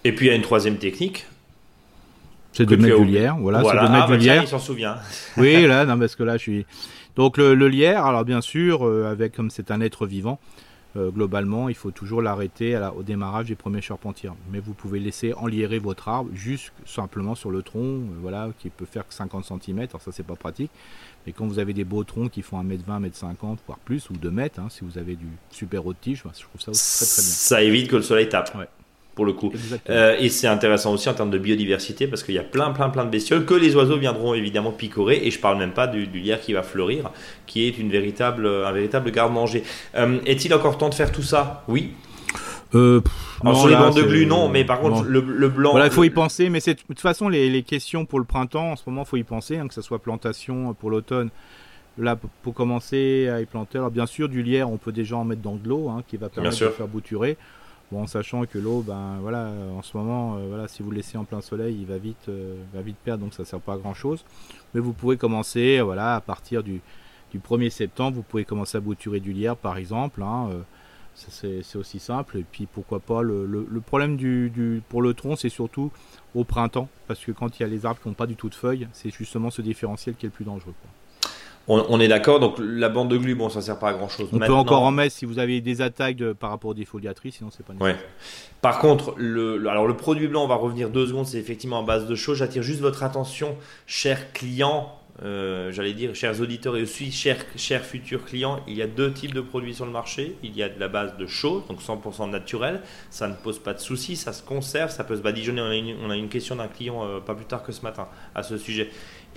Et puis il y a une troisième technique. C'est de mettre du lierre, voilà, c'est de mettre ah, du bah, lierre. il s'en souvient. oui, là, non, parce que là, je suis. Donc le, lierre, alors bien sûr, euh, avec comme c'est un être vivant, euh, globalement, il faut toujours l'arrêter au démarrage des premiers charpentiers. Mais vous pouvez laisser enliérer votre arbre juste simplement sur le tronc, euh, voilà, qui peut faire que 50 cm. Alors ça, c'est pas pratique. Mais quand vous avez des beaux troncs qui font 1m20, 1m50, voire plus, ou 2 mètres, hein, si vous avez du super haut de tige, je trouve ça très très bien. Ça évite que le soleil tape pour le coup. Euh, et c'est intéressant aussi en termes de biodiversité parce qu'il y a plein, plein, plein de bestioles que les oiseaux viendront évidemment picorer. Et je parle même pas du, lierre qui va fleurir, qui est une véritable, un véritable garde-manger. Euh, est-il encore temps de faire tout ça? Oui. Euh, sur les bandes de glu, non, mais par contre, le, blanc. Voilà, il faut y penser, mais de toute façon, les, questions pour le printemps, en ce moment, il faut y penser, hein, que ce soit plantation pour l'automne. Là, pour commencer à y planter, alors bien sûr, du lierre, on peut déjà en mettre dans de l'eau, hein, qui va permettre de faire bouturer. Bon, en sachant que l'eau, ben voilà, en ce moment, euh, voilà, si vous le laissez en plein soleil, il va vite, euh, va vite perdre, donc ça sert pas à grand chose. Mais vous pouvez commencer, voilà, à partir du, du 1er septembre, vous pouvez commencer à bouturer du lierre, par exemple. Hein, euh, c'est aussi simple. Et puis pourquoi pas, le, problème du, du, pour le tronc, c'est surtout au printemps, parce que quand il y a les arbres qui n'ont pas du tout de feuilles, c'est justement ce différentiel qui est le plus dangereux. On, est d'accord, donc la bande de glu, bon, ça sert pas à grand chose. On peut encore en mettre si vous avez des attaques par rapport aux défoliatrices, sinon c'est pas nécessaire. Ouais. Par contre, le, alors le produit blanc, on va revenir deux secondes, c'est effectivement en base de chaux. J'attire juste votre attention, chers clients, euh, j'allais dire, chers auditeurs et aussi chers, chers futurs clients, il y a deux types de produits sur le marché. Il y a de la base de chaud, donc 100% naturel. Ça ne pose pas de soucis, ça se conserve, ça peut se badigeonner. On a une, on a une question d'un client euh, pas plus tard que ce matin à ce sujet.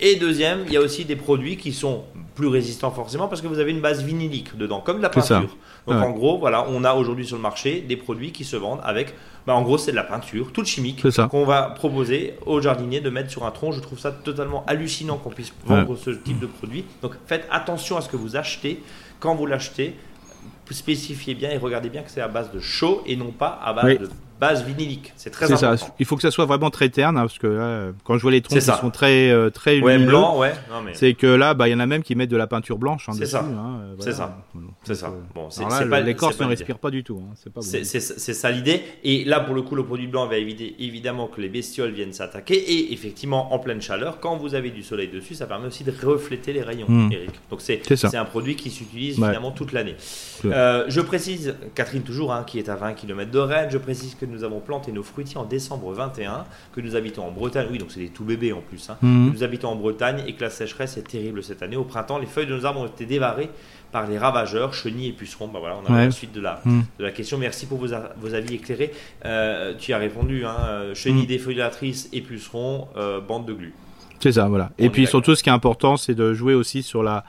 Et deuxième, il y a aussi des produits qui sont plus résistants forcément parce que vous avez une base vinilique dedans, comme de la peinture. Donc en gros, voilà, on a aujourd'hui sur le marché des produits qui se vendent avec, bah, en gros, c'est de la peinture, toute chimique, qu'on va proposer aux jardiniers de mettre sur un tronc. Je trouve ça totalement hallucinant qu'on puisse vendre ce type de produit. Donc faites attention à ce que vous achetez. Quand vous l'achetez, spécifiez bien et regardez bien que c'est à base de chaud et non pas à base de base vinilique. C'est très important. Ça. Il faut que ça soit vraiment très terne, hein, parce que là, quand je vois les troncs qui sont très euh, très ouais, blanc, ouais. C'est que là, bah, il y en a même qui mettent de la peinture blanche. Hein, c'est ça. Hein, euh, c'est ça. C'est ça. Bon, c'est pas l'écorce ne respire pas du tout. Hein, c'est ça l'idée. Et là, pour le coup, le produit blanc va éviter évidemment que les bestioles viennent s'attaquer. Et effectivement, en pleine chaleur, quand vous avez du soleil dessus, ça permet aussi de refléter les rayons. Eric. Donc c'est un produit qui s'utilise finalement toute l'année. Euh, je précise, Catherine toujours, qui est à 20 km de Rennes, je précise que nous avons planté nos fruitiers en décembre 21, que nous habitons en Bretagne, oui, donc c'est des tout bébés en plus, hein. mhm. nous habitons en Bretagne et que la sécheresse est terrible cette année. Au printemps, les feuilles de nos arbres ont été dévarées par les ravageurs, chenilles et pucerons. Bah voilà, on a la suite de la, mhm. de la question. Merci pour vos, vos avis éclairés. Euh, tu as répondu, hein, euh, chenilles défoliatrices et pucerons, euh, bande de glu. C'est ça, voilà. et puis surtout, ce qui est important, c'est de jouer aussi sur la,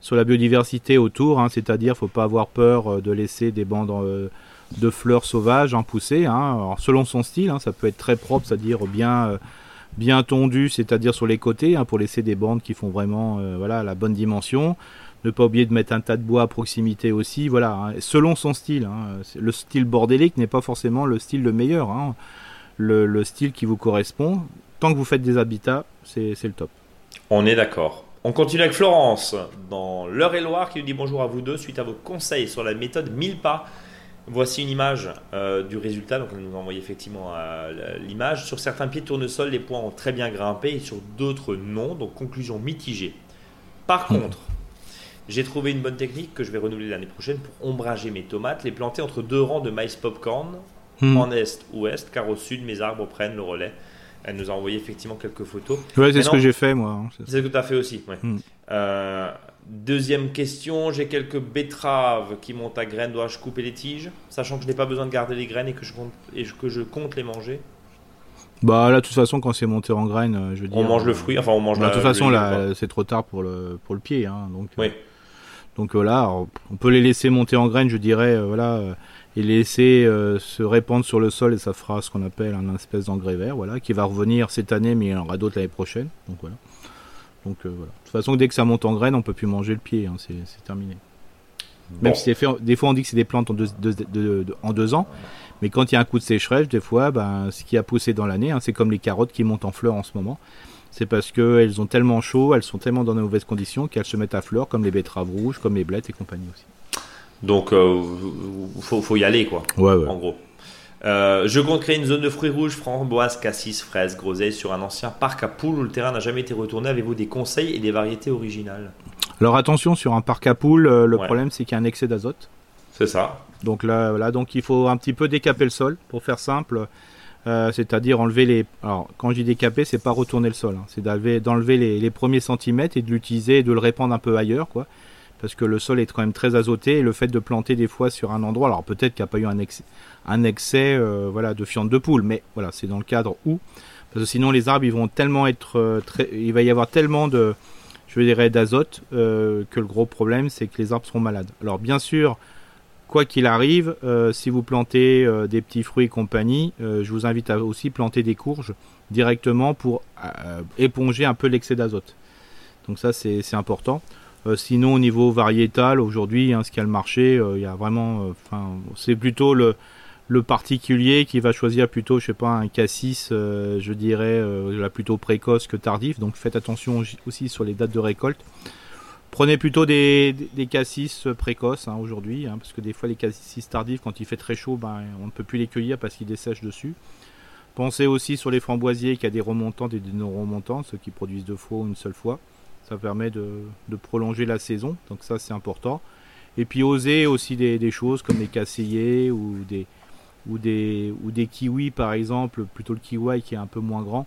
sur la biodiversité autour, hein, c'est-à-dire, faut pas avoir peur de laisser des bandes de fleurs sauvages en poussée. Hein. selon son style, hein, ça peut être très propre, c'est-à-dire bien, euh, bien tondu, c'est-à-dire sur les côtés, hein, pour laisser des bandes qui font vraiment euh, voilà, la bonne dimension. Ne pas oublier de mettre un tas de bois à proximité aussi. Voilà, selon son style. Le style bordélique n'est pas forcément le style le meilleur. Le, le, style qui vous correspond. Tant que vous faites des habitats, c'est le top. On est d'accord. On continue avec Florence dans l'Eure-et-Loire qui nous dit bonjour à vous deux suite à vos conseils sur la méthode 1000 pas Voici une image euh, du résultat. Donc, on nous envoie effectivement euh, l'image. Sur certains pieds de tournesol, les points ont très bien grimpé et sur d'autres, non. Donc, conclusion mitigée. Par hmm. contre, j'ai trouvé une bonne technique que je vais renouveler l'année prochaine pour ombrager mes tomates, les planter entre deux rangs de maïs popcorn, hmm. en est-ouest, car au sud, mes arbres prennent le relais. Elle nous a envoyé effectivement quelques photos. Ouais, c'est ce que j'ai fait moi. Hein, c'est ce que tu as fait aussi. Ouais. Hmm. Euh, Deuxième question, j'ai quelques betteraves qui montent à graines. Dois-je couper les tiges Sachant que je n'ai pas besoin de garder les graines et que je compte, et que je compte les manger? Bah là, de toute façon, quand c'est monté en graines, euh, je veux dire. On mange le fruit, enfin on mange bah, De toute façon, là, c'est trop tard pour le, pour le pied. Hein, donc, euh, oui. donc voilà, euh, on peut les laisser monter en graines, je dirais, voilà, et les laisser se répandre sur le sol et ça fera ce qu'on appelle un espèce d'engrais vert, voilà, qui va revenir cette année, mais il y en aura d'autres l'année prochaine. Donc voilà. Donc euh, voilà. De toute façon, dès que ça monte en graines, on peut plus manger le pied, hein, c'est terminé. Même si fait, des fois on dit que c'est des plantes en deux, en deux, ans, mais quand il y a un coup de sécheresse, des fois, ben, ce qui a poussé dans l'année, hein, c'est comme les carottes qui montent en fleurs en ce moment. C'est parce qu'elles ont tellement chaud, elles sont tellement dans de mauvaises conditions qu'elles se mettent à fleurs, comme les betteraves rouges, comme les blettes et compagnie aussi. Donc, il euh, faut, faut, y aller, quoi. Ouais, ouais. En gros. Euh, je compte créer une zone de fruits rouges, framboises, cassis, fraises, groseilles sur un ancien parc à poules où le terrain n'a jamais été retourné. Avez-vous des conseils et des variétés originales? Alors attention, sur un parc à poules, euh, le problème c'est qu'il y a un excès d'azote. C'est ça. Donc là, donc il faut un petit peu décaper le sol, pour faire simple. Euh, c'est-à-dire enlever les. Alors, quand je dis décaper, c'est pas retourner le sol, hein. c'est d'enlever les, les, premiers centimètres et de l'utiliser et de le répandre un peu ailleurs, quoi parce que le sol est quand même très azoté et le fait de planter des fois sur un endroit, alors peut-être qu'il n'y a pas eu un excès, euh, de fientes de poule, mais voilà, c'est dans le cadre où, parce que sinon les arbres vont tellement être, euh, il va y avoir tellement de, je dirais, d'azote euh, que le gros problème c'est que les arbres seront malades. Alors bien sûr, quoi qu'il arrive, si vous plantez des petits fruits et compagnie, je vous invite à aussi planter des courges directement pour éponger un peu l'excès d'azote. Donc ça c'est important. Euh, sinon, au niveau variétal, aujourd'hui, hein, ce qu'il y a le marché, euh, il y a vraiment, euh, c'est plutôt le, particulier qui va choisir plutôt, je sais pas, un cassis, je dirais, plutôt précoce que tardif. Donc faites attention aussi sur les dates de récolte. Prenez plutôt des, cassis précoces hein, aujourd'hui, hein, parce que des fois les cassis tardifs, quand il fait très chaud, ben, on ne peut plus les cueillir parce qu'ils dessèchent dessus. Pensez aussi sur les framboisiers qui a des remontantes et des non remontantes, ceux qui produisent deux fois ou une seule fois. Ça permet de, prolonger la saison, donc ça c'est important. Et puis oser aussi des, choses comme des casseillers ou des, ou des, ou des kiwis par exemple, plutôt le kiwi qui est un peu moins grand.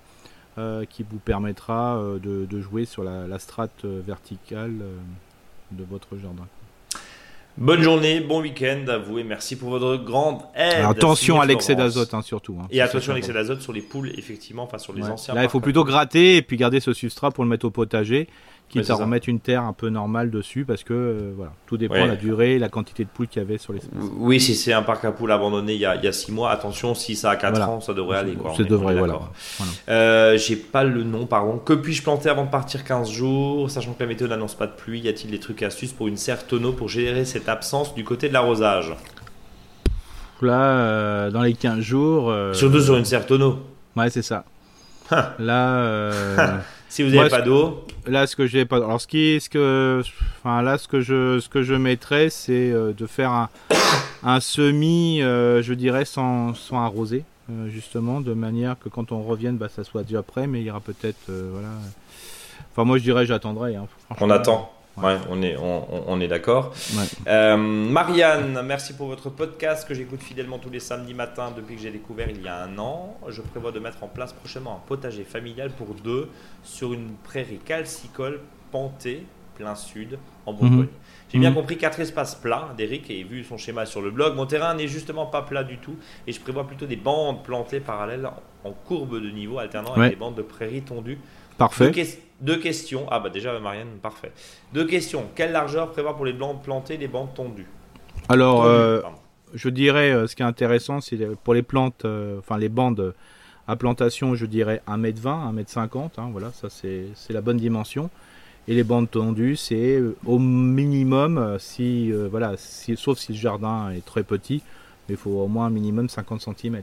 qui vous permettra de, jouer sur la, la strate verticale de votre jardin. Bonne journée, bon week-end à vous et merci pour votre grande aide. attention à l'excès d'azote hein, surtout. Hein. et attention à l'excès d'azote sur les poules, effectivement, enfin sur les anciens. Là, il faut plutôt gratter et puis garder ce substrat pour le mettre au potager quitte à remettre une terre un peu normale dessus parce que euh, voilà, tout dépend de la durée, la quantité de poules qu'il y avait sur les. Oui, si c'est un parc à poules abandonné il y a 6 mois, attention, si ça a 4 ans, ça devrait aller. Ça devrait, voilà. Euh, J'ai pas le nom, pardon. Que puis-je planter avant de partir 15 jours, sachant que la météo n'annonce pas de pluie Y a-t-il des trucs astuces pour une serre tonneau pour gérer cette absence du côté de l'arrosage? Là, euh, dans les 15 jours. Surtout sur une serre tonneau. Ouais, c'est ça. Là. Si vous n'avez pas d'eau. Là, ce que j'ai pas. Alors, ce qui, ce que, enfin, là, ce que je, ce que je mettrais, c'est euh, de faire un, un semis, euh, je dirais, sans, sans arroser, euh, justement, de manière que quand on revienne, bah, ça soit déjà prêt, mais il y aura peut-être, voilà. Enfin, moi, je dirais, j'attendrai. Hein, on attend. Ouais, on est, on, est d'accord. Euh, Marianne, merci pour votre podcast que j'écoute fidèlement tous les samedis matins depuis que j'ai découvert il y a un an. Je prévois de mettre en place prochainement un potager familial pour deux sur une prairie calcicole pantée, plein sud, en Bourgogne. Mhm. J'ai bien mhm. compris quatre espaces plats d'Eric et vu son schéma sur le blog. Mon terrain n'est justement pas plat du tout et je prévois plutôt des bandes plantées parallèles en courbe de niveau alternant avec des bandes de prairies tondues. Parfait. Deux questions. Ah bah déjà Marianne, parfait. Deux questions. Quelle largeur prévoir pour les bandes plantées, les bandes tondues Alors, euh, je dirais, euh, ce qui est intéressant, c'est pour les plantes, euh, enfin les bandes à plantation, je dirais 1m20, 1m50. Hein, voilà, ça c'est la bonne dimension. Et les bandes tondues, c'est au minimum, si, voilà, si, sauf si le jardin est très petit, mais il faut au moins un minimum 50 cm.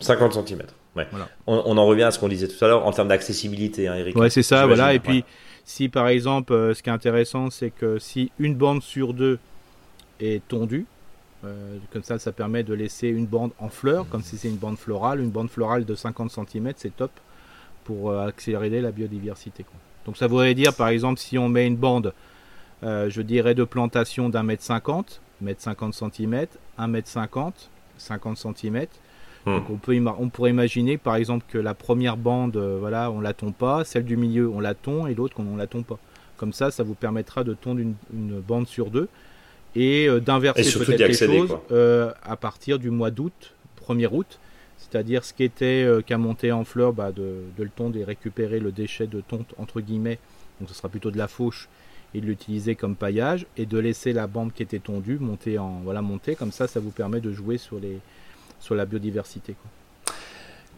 50 cm. On, en revient à ce qu'on disait tout à l'heure en termes d'accessibilité, hein, Eric. Ouais, c'est ça, voilà. Et puis, si par exemple, euh, ce qui est intéressant, c'est que si une bande sur deux est tondue, euh, comme ça, ça permet de laisser une bande en fleurs, comme si c'est une bande florale. Une bande florale de 50 cm, c'est top pour euh, accélérer la biodiversité. Donc ça voudrait dire, par exemple, si on met une bande, je dirais, de plantation d'un mètre 50, mètre 50 cm, 1 mètre 50, 50 cm, Hmm. on, peut on pourrait imaginer par exemple que la première bande, euh, voilà, on la tombe pas, celle du milieu on la tombe et l'autre on la tombe pas. Comme ça, ça vous permettra de tondre une, bande sur deux et euh, d'inverser peut-être les choses euh, à partir du mois d'août, 1er août, c'est-à-dire ce qui était qu'à monter en fleurs, bah, de, le tondre et récupérer le déchet de tonte entre guillemets, donc ce sera plutôt de la fauche et de l'utiliser comme paillage et de laisser la bande qui était tondue monter en voilà monter comme ça ça vous permet de jouer sur les sur la biodiversité.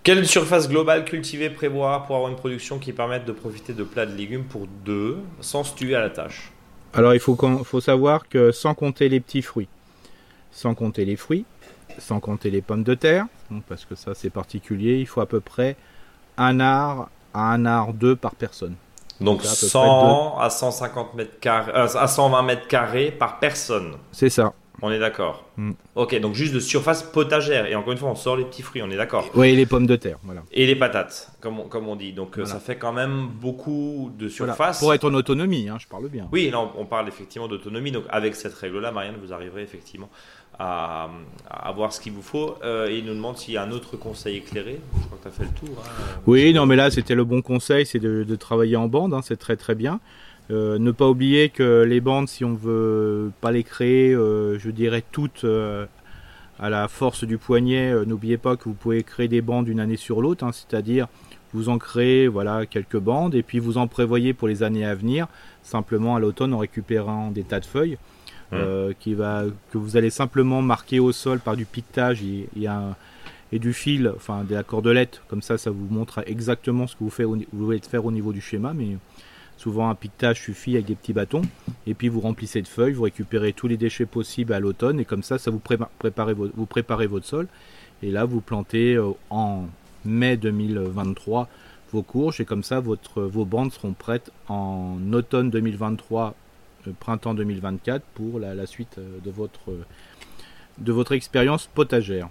Quelle surface globale cultivée prévoir pour avoir une production qui permette de profiter de plats de légumes pour deux sans se tuer à la tâche? Alors il faut, faut savoir que sans compter les petits fruits, sans compter les fruits, sans compter les pommes de terre, parce que ça c'est particulier, il faut à peu près un art à un art deux par personne. Donc, 100 à 150 mètres carrés, euh, à 120 mètres carrés par personne. C'est ça. On est d'accord. Mm. Ok, donc juste de surface potagère. Et encore une fois, on sort les petits fruits, on est d'accord. Oui, les pommes de terre, voilà. Et les patates, comme on, comme on dit. Donc euh, ça fait quand même beaucoup de surface. Pour être en autonomie, hein, je parle bien. Oui, là, on, parle effectivement d'autonomie. Donc avec cette règle-là, Marianne, vous arriverez effectivement à, à voir ce qu'il vous faut. Euh, et il nous demande s'il y a un autre conseil éclairé. Je crois que tu as fait le tour. Hein. Oui, non, mais là, c'était le bon conseil, c'est de, travailler en bande. Hein, c'est très très bien. Euh, ne pas oublier que les bandes, si on veut pas les créer, euh, je dirais toutes euh, à la force du poignet, n'oubliez pas que vous pouvez créer des bandes d'une année sur l'autre, hein, c'est-à-dire vous en créez voilà quelques bandes et puis vous en prévoyez pour les années à venir, simplement à l'automne en récupérant des tas de feuilles. Mmh. qui va, que vous allez simplement marquer au sol par du piquetage et, et, du fil, enfin de la cordelette, comme ça ça vous montre exactement ce que vous, faites, vous voulez faire au niveau du schéma, mais Souvent un piquetage suffit avec des petits bâtons. Et puis vous remplissez de feuilles, vous récupérez tous les déchets possibles à l'automne. Et comme ça, ça vous, préparez votre sol. Et là, vous plantez euh, en mai 2023 vos courges. Et comme ça, vos bandes seront prêtes en automne 2023, euh, printemps 2024 pour la, suite euh, de votre expérience potagère.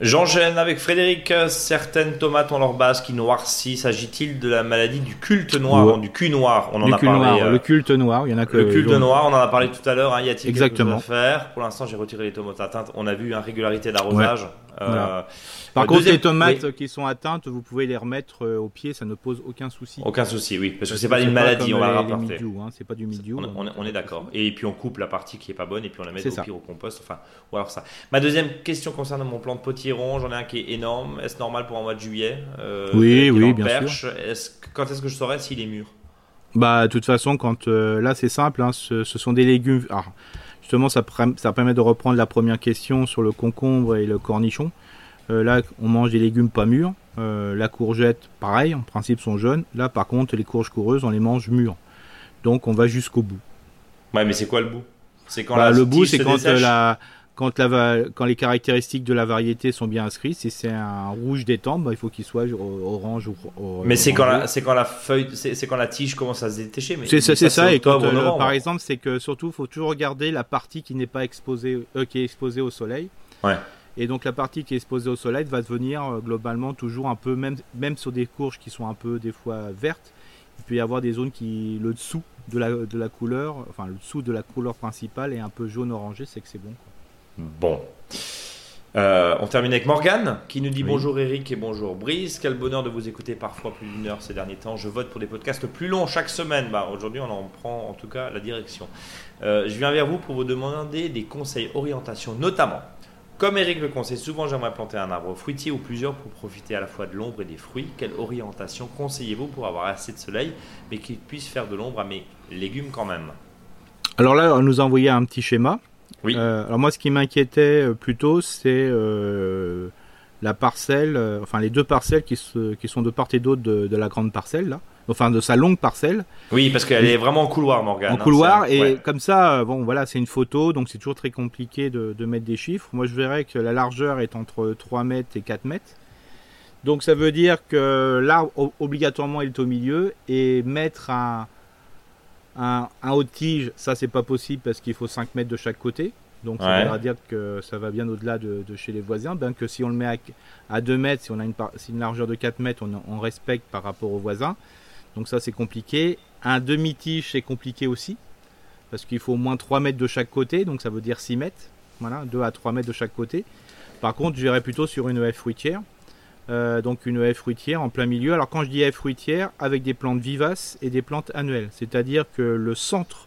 J'enchaîne avec Frédéric. Certaines tomates ont leur base qui noircit. S'agit-il de la maladie du culte noir, du cul noir? On en a parlé. Euh, le culte noir, il y en a que. Le culte noir, on en a parlé tout à l'heure. Hein. Y a-t-il quelque chose à faire? Pour l'instant, j'ai retiré les tomates atteintes. On a vu une régularité d'arrosage. Par contre, les tomates qui sont atteintes, vous pouvez les remettre au pied, ça ne pose aucun souci. Aucun souci, oui, parce que c'est pas une maladie, on va rapporter. Hein, c'est pas du milieu. On, on, est d'accord. Et puis on coupe la partie qui est pas bonne et puis on la met au pire au compost. Enfin, ou alors ça. Ma deuxième question concerne mon plan de potiron. J'en ai un qui est énorme. Est-ce normal pour un mois de juillet Oui, oui, bien sûr. quand est-ce que je saurais s'il est mûr? Bah, de toute façon, quand euh, là, c'est simple. Hein, ce, sont des légumes. Justement, ça, ça, permet de reprendre la première question sur le concombre et le cornichon. Euh, là, on mange des légumes pas mûrs. Euh, la courgette, pareil, en principe, sont jeunes. Là, par contre, les courges coureuses, on les mange mûres. Donc, on va jusqu'au bout. Ouais, mais c'est quoi le bout? C'est quand bah, le bout, c'est quand la quand, la, quand les caractéristiques de la variété sont bien inscrites, si c'est un rouge d'étang, bah, il faut qu'il soit orange ou. Mais c'est quand, la, c'est quand la feuille, c'est, quand la tige commence à se détacher. c'est, ça, et quand, euh, par exemple, c'est que surtout, il faut toujours regarder la partie qui n'est pas exposée, euh, qui est exposée au soleil. Ouais. Et donc la partie qui est exposée au soleil va devenir euh, globalement toujours un peu, même, même sur des courges qui sont un peu des fois vertes, il peut y avoir des zones qui, le dessous de la, de la couleur, enfin le dessous de la couleur principale est un peu jaune orangé, c'est que c'est bon. Bon. Euh, on termine avec Morgane qui nous dit bonjour Eric et bonjour Brice. Quel bonheur de vous écouter parfois plus d'une heure ces derniers temps. Je vote pour des podcasts plus longs chaque semaine. Bah, Aujourd'hui, on en prend en tout cas la direction. Euh, je viens vers vous pour vous demander des conseils, orientations, notamment. Comme Eric le conseille souvent, j'aimerais planter un arbre fruitier ou plusieurs pour profiter à la fois de l'ombre et des fruits. Quelle orientation conseillez-vous pour avoir assez de soleil mais qu'il puisse faire de l'ombre à mes légumes quand même? Alors là, on nous a envoyé un petit schéma. Oui. Euh, alors moi, ce qui m'inquiétait euh, plutôt, c'est euh, la parcelle, enfin les deux parcelles qui, qui sont de part et d'autre de, la grande parcelle là, enfin de sa longue parcelle. Oui, parce qu'elle est vraiment en couloir, Morgane. En hein, couloir et comme ça, bon voilà, c'est une photo, donc c'est toujours très compliqué de, de, mettre des chiffres. Moi, je verrais que la largeur est entre 3 mètres et 4 mètres. Donc ça veut dire que l'arbre obligatoirement il est au milieu et mettre un un, haut de tige, ça c'est pas possible parce qu'il faut 5 mètres de chaque côté. Donc ça veut dire que ça va bien au-delà de, chez les voisins. Bien que si on le met à, 2 mètres, si on a une, une largeur de 4 mètres, on, respecte par rapport aux voisins. Donc ça c'est compliqué. Un demi-tige c'est compliqué aussi. Parce qu'il faut au moins 3 mètres de chaque côté. Donc ça veut dire 6 mètres. Voilà, 2 à 3 mètres de chaque côté. Par contre, je verrais plutôt sur une haie fruitière. Euh, donc une haie fruitière en plein milieu. Alors quand je dis haie fruitière, avec des plantes vivaces et des plantes annuelles, c'est-à-dire que le centre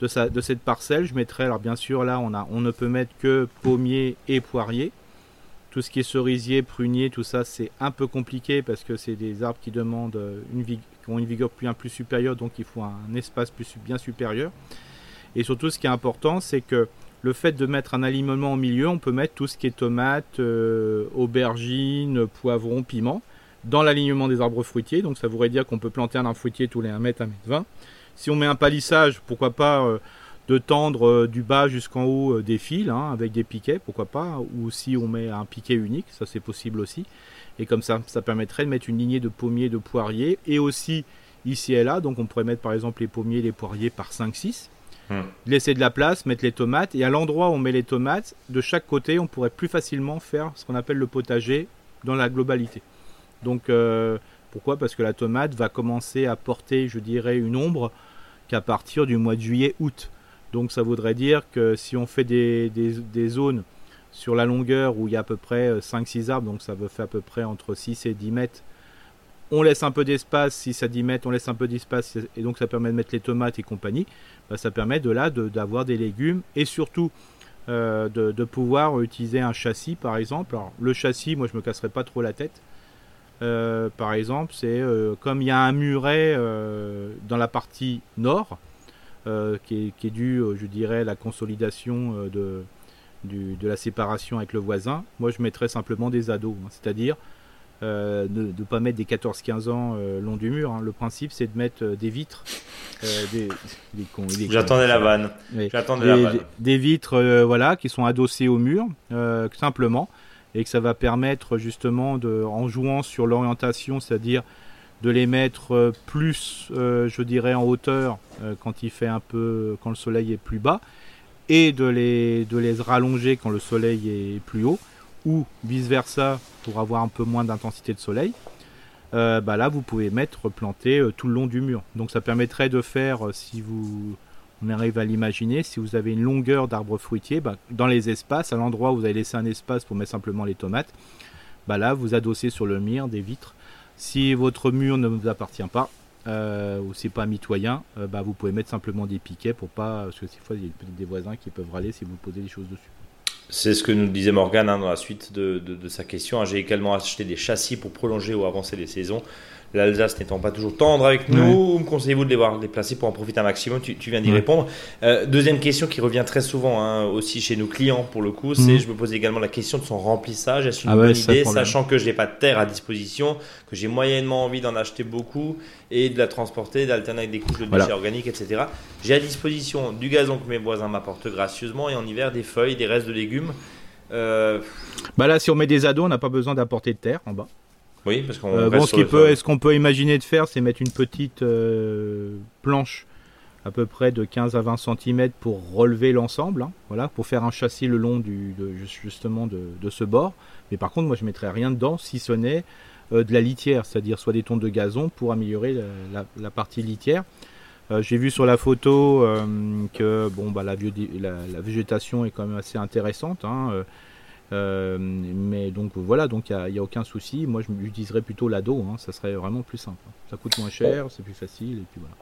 de, cette parcelle, je mettrai, alors bien sûr là on, a, on ne peut mettre que pommier et poirier. Tout ce qui est cerisier, prunier, tout ça c'est un peu compliqué parce que c'est des arbres qui demandent une, qui ont une vigueur plus, plus supérieure, donc il faut un espace plus, bien supérieur. Et surtout ce qui est important, c'est que le fait de mettre un alignement au milieu, on peut mettre tout ce qui est tomates, euh, aubergines, poivrons, piments dans l'alignement des arbres fruitiers. Donc ça voudrait dire qu'on peut planter un arbre fruitier tous les 1 mètre, 1 mètre 20. Si on met un palissage, pourquoi pas euh, de tendre euh, du bas jusqu'en haut des fils hein, avec des piquets, pourquoi pas. Ou si on met un piquet unique, ça c'est possible aussi. Et comme ça, ça permettrait de mettre une lignée de pommiers, de poiriers. Et aussi ici et là, donc on pourrait mettre par exemple les pommiers, les poiriers par 5-6 Hmm. Laisser de la place, mettre les tomates. Et à l'endroit où on met les tomates, de chaque côté, on pourrait plus facilement faire ce qu'on appelle le potager dans la globalité. Donc, euh, pourquoi? Parce que la tomate va commencer à porter, je dirais, une ombre qu'à partir du mois de juillet-août. Donc, ça voudrait dire que si on fait des, des, zones sur la longueur où il y a à peu près 5-6 arbres, donc ça veut faire à peu près entre 6 et 10 mètres, on laisse un peu d'espace, 6 à 10 mètres, on laisse un peu d'espace, et donc ça permet de mettre les tomates et compagnie. Bah, ça permet de là d'avoir des légumes et surtout euh, de, pouvoir utiliser un châssis par exemple. Alors, le châssis, moi je me casserai pas trop la tête. Euh, par exemple, c'est euh, comme il y a un muret dans la partie nord qui est, dû, je dirais, à la consolidation de, de la séparation avec le voisin. Moi je mettrais simplement des ados, hein. c'est-à-dire euh, de ne pas mettre des 14-15 ans euh, long du mur. Hein. Le principe, c'est de mettre euh, des vitres. des, J'attendais la vanne. des, vitres voilà, qui sont adossées au mur, simplement. Et que ça va permettre justement, de, en jouant sur l'orientation, c'est-à-dire de les mettre plus, je dirais, en hauteur quand il fait un peu, quand le soleil est plus bas, et de les, de les rallonger quand le soleil est plus haut ou vice versa pour avoir un peu moins d'intensité de soleil, euh, bah là vous pouvez mettre planté euh, tout le long du mur. Donc ça permettrait de faire, euh, si vous on arrive à l'imaginer, si vous avez une longueur d'arbre fruitier, bah, dans les espaces, à l'endroit où vous avez laissé un espace pour mettre simplement les tomates, bah là vous adossez sur le mur des vitres. Si votre mur ne vous appartient pas, euh, ou c'est pas mitoyen, vous pouvez mettre simplement des piquets pour pas, parce que des fois il y a des voisins qui peuvent râler si vous posez des choses dessus. C'est ce que nous disait Morgan hein, dans la suite de, sa question. J'ai également acheté des châssis pour prolonger ou avancer les saisons. L'Alsace n'étant pas toujours tendre avec nous, me conseillez-vous de les voir déplacer pour en profiter un maximum tu, viens d'y répondre. Euh, deuxième question qui revient très souvent hein, aussi chez nos clients pour le coup, c'est mhm. je me pose également la question de son remplissage. Est-ce une ah bonne idée, sachant que je n'ai pas de terre à disposition, que j'ai moyennement envie d'en acheter beaucoup et de la transporter, d'alterner avec des couches de déchets organiques, etc. J'ai à disposition du gazon que mes voisins m'apportent gracieusement et en hiver des feuilles, des restes de légumes. Euh, bah là, si on met des ados, on n'a pas besoin d'apporter de terre en bas. Oui, parce qu'on. Euh, bon, ce peut, est-ce qu'on peut imaginer de faire, c'est mettre une petite euh, planche à peu près de 15 à 20 cm pour relever l'ensemble, hein, voilà, pour faire un châssis le long du, de, justement de, ce bord. Mais par contre, moi, je mettrais rien dedans, si ce n'est euh, de la litière, c'est-à-dire soit des tontes de gazon pour améliorer la, partie litière. J'ai vu sur la photo que bon, bah, la, la, végétation est quand même assez intéressante. Hein, mais donc voilà, donc il n'y a, aucun souci. Moi, je utiliserais plutôt l'ado, hein, ça serait vraiment plus simple. Ça coûte moins cher, c'est plus facile, et puis voilà.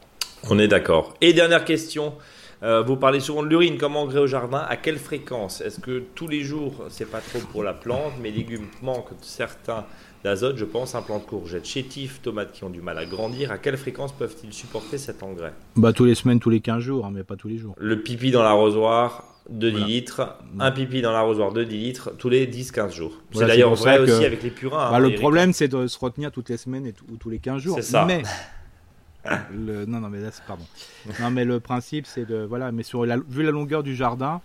On est d'accord. Et dernière question. Euh, vous parlez souvent de l'urine comme engrais au jardin? À quelle fréquence? Est-ce que tous les jours, c'est pas trop pour la plante, mais les légumes manquent certains d'azote Je pense un plant de courgettes chétif, tomates qui ont du mal à grandir. À quelle fréquence peuvent-ils supporter cet engrais? Bah tous les semaines, tous les 15 jours, hein, mais pas tous les jours. Le pipi dans l'arrosoir, de 10 litres, un pipi dans l'arrosoir de 10 litres tous les 10-15 jours. c'est d'ailleurs vrai aussi avec les purins. Bah, hein, le problème, c'est de se retenir toutes les semaines et ou tous les 15 jours. C'est ça. Mais le... non, non, mais là, pardon. non, mais le principe, c'est de voilà, mais sur la... vu la longueur du jardin,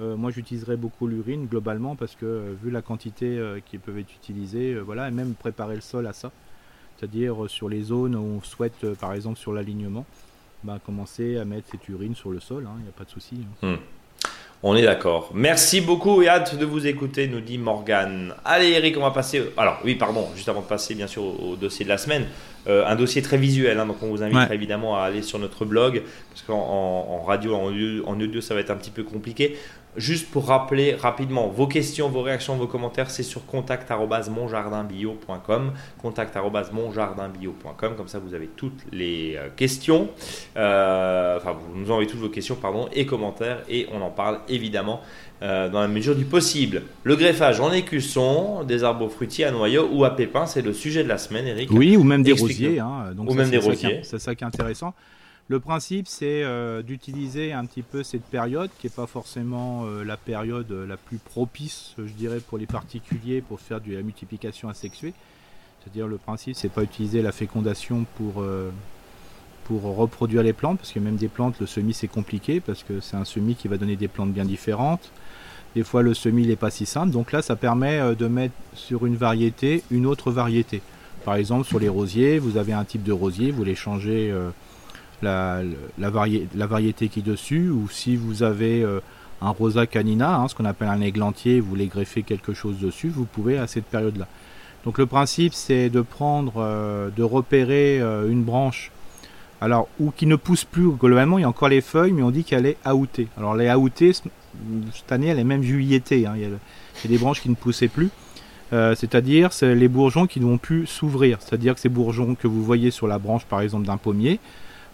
euh, moi, j'utiliserais beaucoup l'urine globalement parce que euh, vu la quantité euh, qui peut être utilisée, voilà, et même préparer le sol à ça, c'est-à-dire sur les zones où on souhaite, par exemple, sur l'alignement, bah, commencer à mettre cette urine sur le sol, il hein, n'y a pas de souci. Hein. Hmm. On est d'accord. Merci beaucoup et hâte de vous écouter, nous dit Morgan. Allez Eric, on va passer... Alors oui, pardon, juste avant de passer bien sûr au, dossier de la semaine, euh, un dossier très visuel, hein, donc on vous invite évidemment à aller sur notre blog, parce qu'en radio, en en audio, ça va être un petit peu compliqué. Juste pour rappeler rapidement, vos questions, vos réactions, vos commentaires, c'est sur contact.monjardinbio.com. Contact.monjardinbio.com. Comme ça, vous avez toutes les euh, questions. Euh, enfin, vous nous envoyez toutes vos questions, pardon, et commentaires. Et on en parle évidemment euh, dans la mesure du possible. Le greffage en écusson, des arbres fruitiers à noyaux ou à pépins, c'est le sujet de la semaine, Eric. Oui, ou même des rosiers. Hein, ou même des rosiers. C'est ça qui est intéressant. Le principe, c'est euh, d'utiliser un petit peu cette période, qui n'est pas forcément euh, la période la plus propice, je dirais, pour les particuliers pour faire de la multiplication asexuée. C'est-à-dire, le principe, c'est pas utiliser la fécondation pour, euh, pour reproduire les plantes, parce que même des plantes, le semis, c'est compliqué, parce que c'est un semis qui va donner des plantes bien différentes. Des fois, le semis n'est pas si simple. Donc là, ça permet de mettre sur une variété une autre variété. Par exemple, sur les rosiers, vous avez un type de rosier, vous les changez la, variété qui est dessus, ou si vous avez euh, un rosa canina, hein, ce qu'on appelle un églantier, vous voulez greffer quelque chose dessus, vous pouvez à cette période-là. Donc le principe c'est de prendre, euh, de repérer euh, une branche, alors ou qui ne pousse plus globalement, il y a encore les feuilles, mais on dit qu'elle est outée. Alors les outées cette année elle est même juilletée, hein, il, y a, des branches qui ne poussaient plus. c'est-à-dire c'est les bourgeons qui ne vont plus s'ouvrir. C'est-à-dire que ces bourgeons que vous voyez sur la branche par exemple d'un pommier,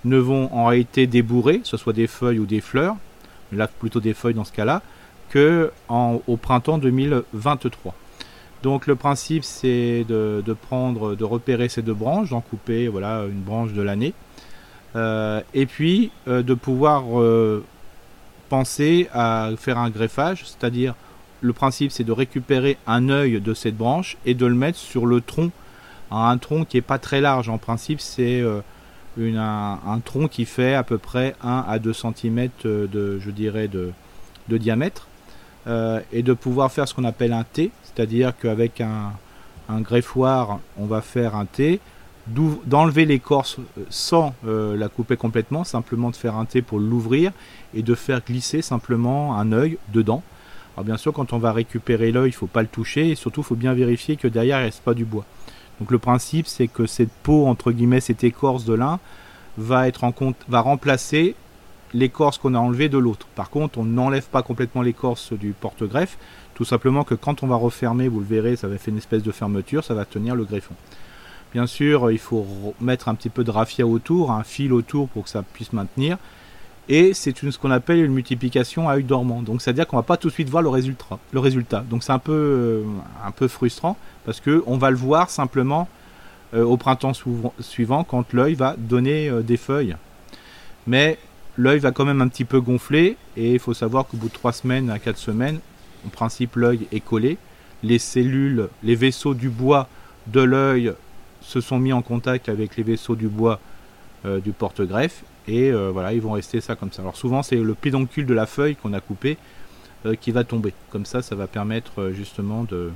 ne vont en réalité débourrer, que ce soit des feuilles ou des fleurs, là plutôt des feuilles dans ce cas-là, que au printemps 2023. Donc le principe c'est de, prendre, de repérer ces deux branches, d'en couper voilà une branche de l'année, euh, et puis euh, de pouvoir euh, penser à faire un greffage, c'est-à-dire le principe c'est de récupérer un œil de cette branche et de le mettre sur le tronc, un tronc qui est pas très large en principe c'est un, tronc qui fait à peu près 1 à 2 cm de, je dirais, de, diamètre, euh, et de pouvoir faire ce qu'on appelle un T, c'est-à-dire qu'avec un, greffoir, on va faire un T, d'enlever l'écorce sans euh, la couper complètement, simplement de faire un T pour l'ouvrir et de faire glisser simplement un œil dedans. Alors bien sûr, quand on va récupérer l'œil, il ne faut pas le toucher et surtout, il faut bien vérifier que derrière, il ne reste pas du bois. Donc le principe, c'est que cette peau, entre guillemets, cette écorce de lin, va, va remplacer l'écorce qu'on a enlevée de l'autre. Par contre, on n'enlève pas complètement l'écorce du porte-greffe, tout simplement que quand on va refermer, vous le verrez, ça va faire une espèce de fermeture, ça va tenir le greffon. Bien sûr, il faut mettre un petit peu de raffia autour, un fil autour pour que ça puisse maintenir. Et c'est ce qu'on appelle une multiplication à œil dormant. Donc c'est-à-dire qu'on va pas tout de suite voir le résultat. Le résultat. Donc c'est un peu, euh, un peu frustrant parce qu'on va le voir simplement euh, au printemps suivant quand l'œil va donner euh, des feuilles. Mais l'œil va quand même un petit peu gonfler et il faut savoir qu'au bout de 3 semaines à 4 semaines, en principe l'œil est collé. Les cellules, les vaisseaux du bois de l'œil se sont mis en contact avec les vaisseaux du bois euh, du porte-greffe et voilà, ils vont rester ça comme ça. Alors souvent c'est le pédoncule de la feuille qu'on a coupé qui va tomber. Comme ça, ça va permettre justement de,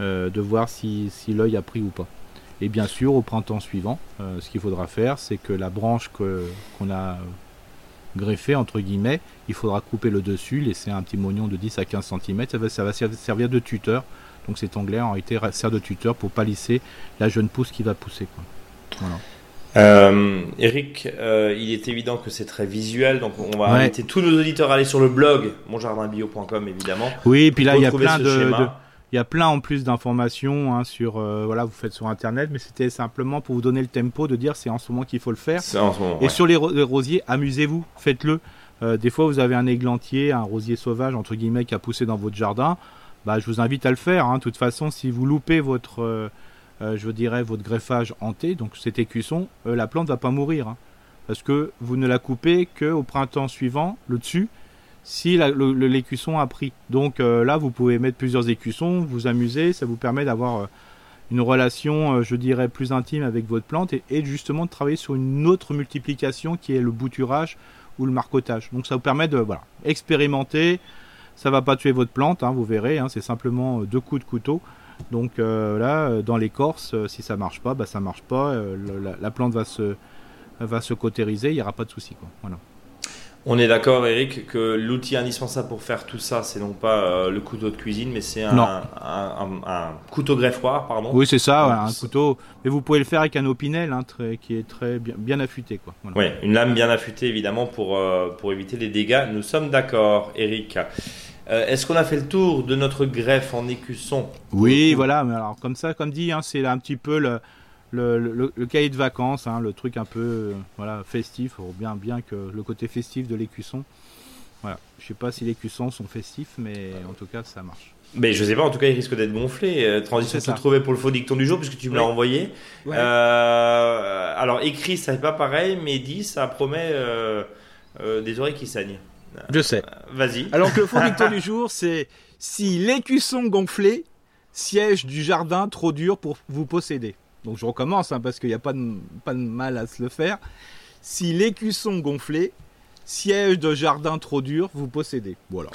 de voir si, si l'œil a pris ou pas. Et bien sûr, au printemps suivant, ce qu'il faudra faire, c'est que la branche qu'on a greffée, entre guillemets, il faudra couper le dessus, laisser un petit mognon de 10 à 15 cm, ça va, ça va servir de tuteur donc cet onglet en réalité sert de tuteur pour palisser la jeune pousse qui va pousser. Euh, Eric, euh, il est évident que c'est très visuel, donc on va inviter tous nos auditeurs à aller sur le blog monjardinbio.com évidemment. Oui, et puis là il y a plein de, il y a plein en plus d'informations hein, sur euh, voilà vous faites sur internet, mais c'était simplement pour vous donner le tempo de dire c'est en ce moment qu'il faut le faire. et sur les, rosiers, amusez-vous, faites-le. des fois vous avez un églantier, un rosier sauvage entre guillemets qui a poussé dans votre jardin bah, je vous invite à le faire. Hein. De toute façon, si vous loupez votre, euh, euh, je dirais, votre greffage hanté, donc cet écusson, euh, la plante va pas mourir. Hein. parce que vous ne la coupez qu'au printemps suivant, le dessus, si l'écusson a pris. Donc là, vous pouvez mettre plusieurs écussons, vous amuser, ça vous permet d'avoir une relation, je dirais, plus intime avec votre plante et, justement de travailler sur une autre multiplication qui est le bouturage ou le marcotage. Donc ça vous permet de voilà, expérimenter, ça va pas tuer votre plante, hein, vous verrez, hein, c'est simplement euh, deux coups de couteau. Donc euh, là, euh, dans l'écorce, si ça marche pas, bah ça marche pas. la, plante va se, va se cautériser, il n'y aura pas de souci. Voilà. On est d'accord, Eric, que l'outil indispensable pour faire tout ça, c'est non pas le couteau de cuisine, mais c'est un, un, couteau greffoir, pardon. Oui, c'est ça, un couteau. Mais vous pouvez le faire avec un opinel, hein, qui est très bien, bien affûté, quoi. Oui, une lame bien affûtée, évidemment, pour, pour éviter les dégâts. Nous sommes d'accord, Eric. Euh, est-ce qu'on a fait le tour de notre greffe en écusson? Oui, voilà. Mais alors comme ça, comme dit, hein, c'est un petit peu le, le, cahier de vacances, hein, le truc un peu euh, voilà festif, bien bien que le côté festif de l'écusson. Voilà. Je sais pas si les cuissons sont festifs, mais en tout cas, ça marche. Mais je sais pas, en tout cas, il risque d'être gonflé. Euh, transition se trouver pour le faux dicton du jour, puisque tu me l'as envoyé. alors, écrit, ça n'est pas pareil, mais dit, ça promet des oreilles qui saignent. Je sais. Vas-y. Alors que le fond dicton du jour, c'est si l'écusson gonflé, siège du jardin trop dur pour vous posséder. Donc je recommence hein, parce qu'il n'y a pas de, pas de mal à se le faire. Si l'écusson gonflé, siège de jardin trop dur, vous possédez. Voilà.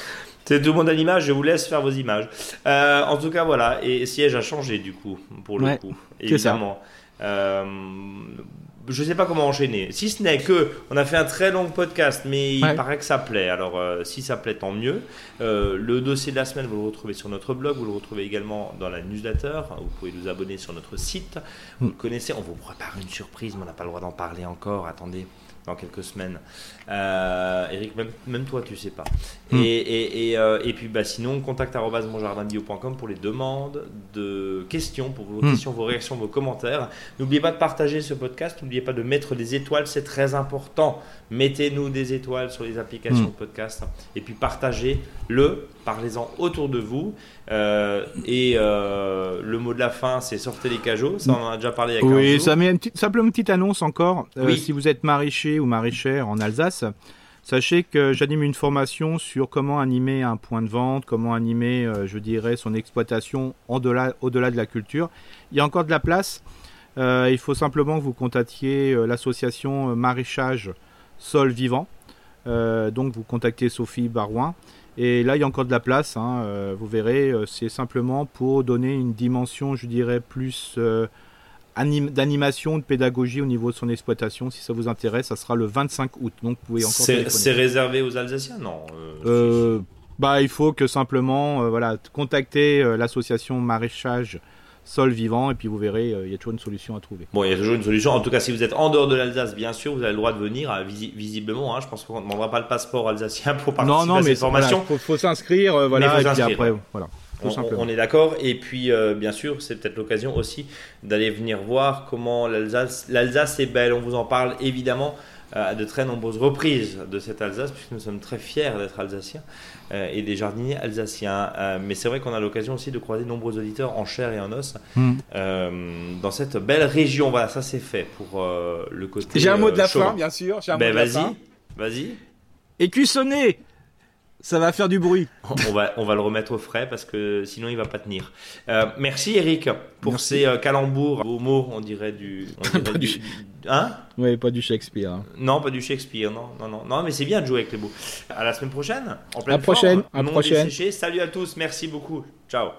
C'est tout le monde à l'image, je vous laisse faire vos images. Euh, en tout cas, voilà. Et siège a changé du coup, pour le coup. Évidemment. Ça. Euh, je sais pas comment enchaîner. Si ce n'est que on a fait un très long podcast, mais il paraît que ça plaît. Alors euh, si ça plaît, tant mieux. Euh, le dossier de la semaine, vous le retrouvez sur notre blog, vous le retrouvez également dans la newsletter. Vous pouvez vous abonner sur notre site. Vous le connaissez. On vous prépare une surprise, mais on n'a pas le droit d'en parler encore. Attendez dans quelques semaines. Euh, Eric, même, toi, tu sais pas. Hmm. Et, et, euh, et, puis, bah, sinon, contact monjardinbio.com pour les demandes de questions, pour vos hmm. questions, vos réactions, vos commentaires. N'oubliez pas de partager ce podcast. N'oubliez pas de mettre des étoiles, c'est très important. Mettez-nous des étoiles sur les applications hmm. de podcast. Et puis, partagez-le, parlez-en autour de vous. Euh, et le mot de la fin, c'est sortez les cajots. Ça, on en a déjà parlé avec Oui, ça met une petite, simplement une petite annonce encore. Si vous êtes maraîcher ou maraîchère en Alsace, Sachez que j'anime une formation sur comment animer un point de vente, comment animer, euh, je dirais, son exploitation au-delà, de la culture. Il y a encore de la place. Euh, il faut simplement que vous contactiez euh, l'association Maraîchage Sol Vivant. donc vous contactez Sophie Barouin. Et là, il y a encore de la place. Hein. vous verrez, c'est simplement pour donner une dimension, je dirais, plus d'animation, de pédagogie au niveau de son exploitation. Si ça vous intéresse, ça sera le 25 août. Donc vous pouvez encore. C'est réservé aux Alsaciens, non euh, euh, Bah, il faut que simplement, euh, voilà, contacter l'association maraîchage sol vivant, et puis vous verrez, il y a toujours une solution à trouver. Bon, il y a toujours une solution. En tout cas, si vous êtes en dehors de l'Alsace, bien sûr, vous avez le droit de venir, visiblement. Hein, je pense qu'on ne demandera pas le passeport alsacien pour participer non, non, à cette formation. Il faut, s'inscrire, voilà, et puis après, voilà. On, est d'accord. Et puis, bien sûr, c'est peut-être l'occasion aussi d'aller venir voir comment l'Alsace, l'Alsace est belle. On vous en parle évidemment à de très nombreuses reprises de cette Alsace, puisque nous sommes très fiers d'être alsaciens euh, et des jardiniers alsaciens. Euh, mais c'est vrai qu'on a l'occasion aussi de croiser de nombreux auditeurs en chair et en os hmm. euh, dans cette belle région. Voilà, ça c'est fait pour le côté. J'ai un mot de la fin, bien sûr. Ben, vas-y, vas-y. Écussonné ça va faire du bruit. on, va, on va le remettre au frais parce que sinon il va pas tenir. Euh, merci Eric pour ces euh, calembours, au mots, on dirait du. pas du, hein? Oui, pas du Shakespeare. Hein. Non, pas du Shakespeare, non, non, non, non mais c'est bien de jouer avec les mots. À la semaine prochaine. En pleine à prochaine. À prochaine. Salut à tous, merci beaucoup. Ciao.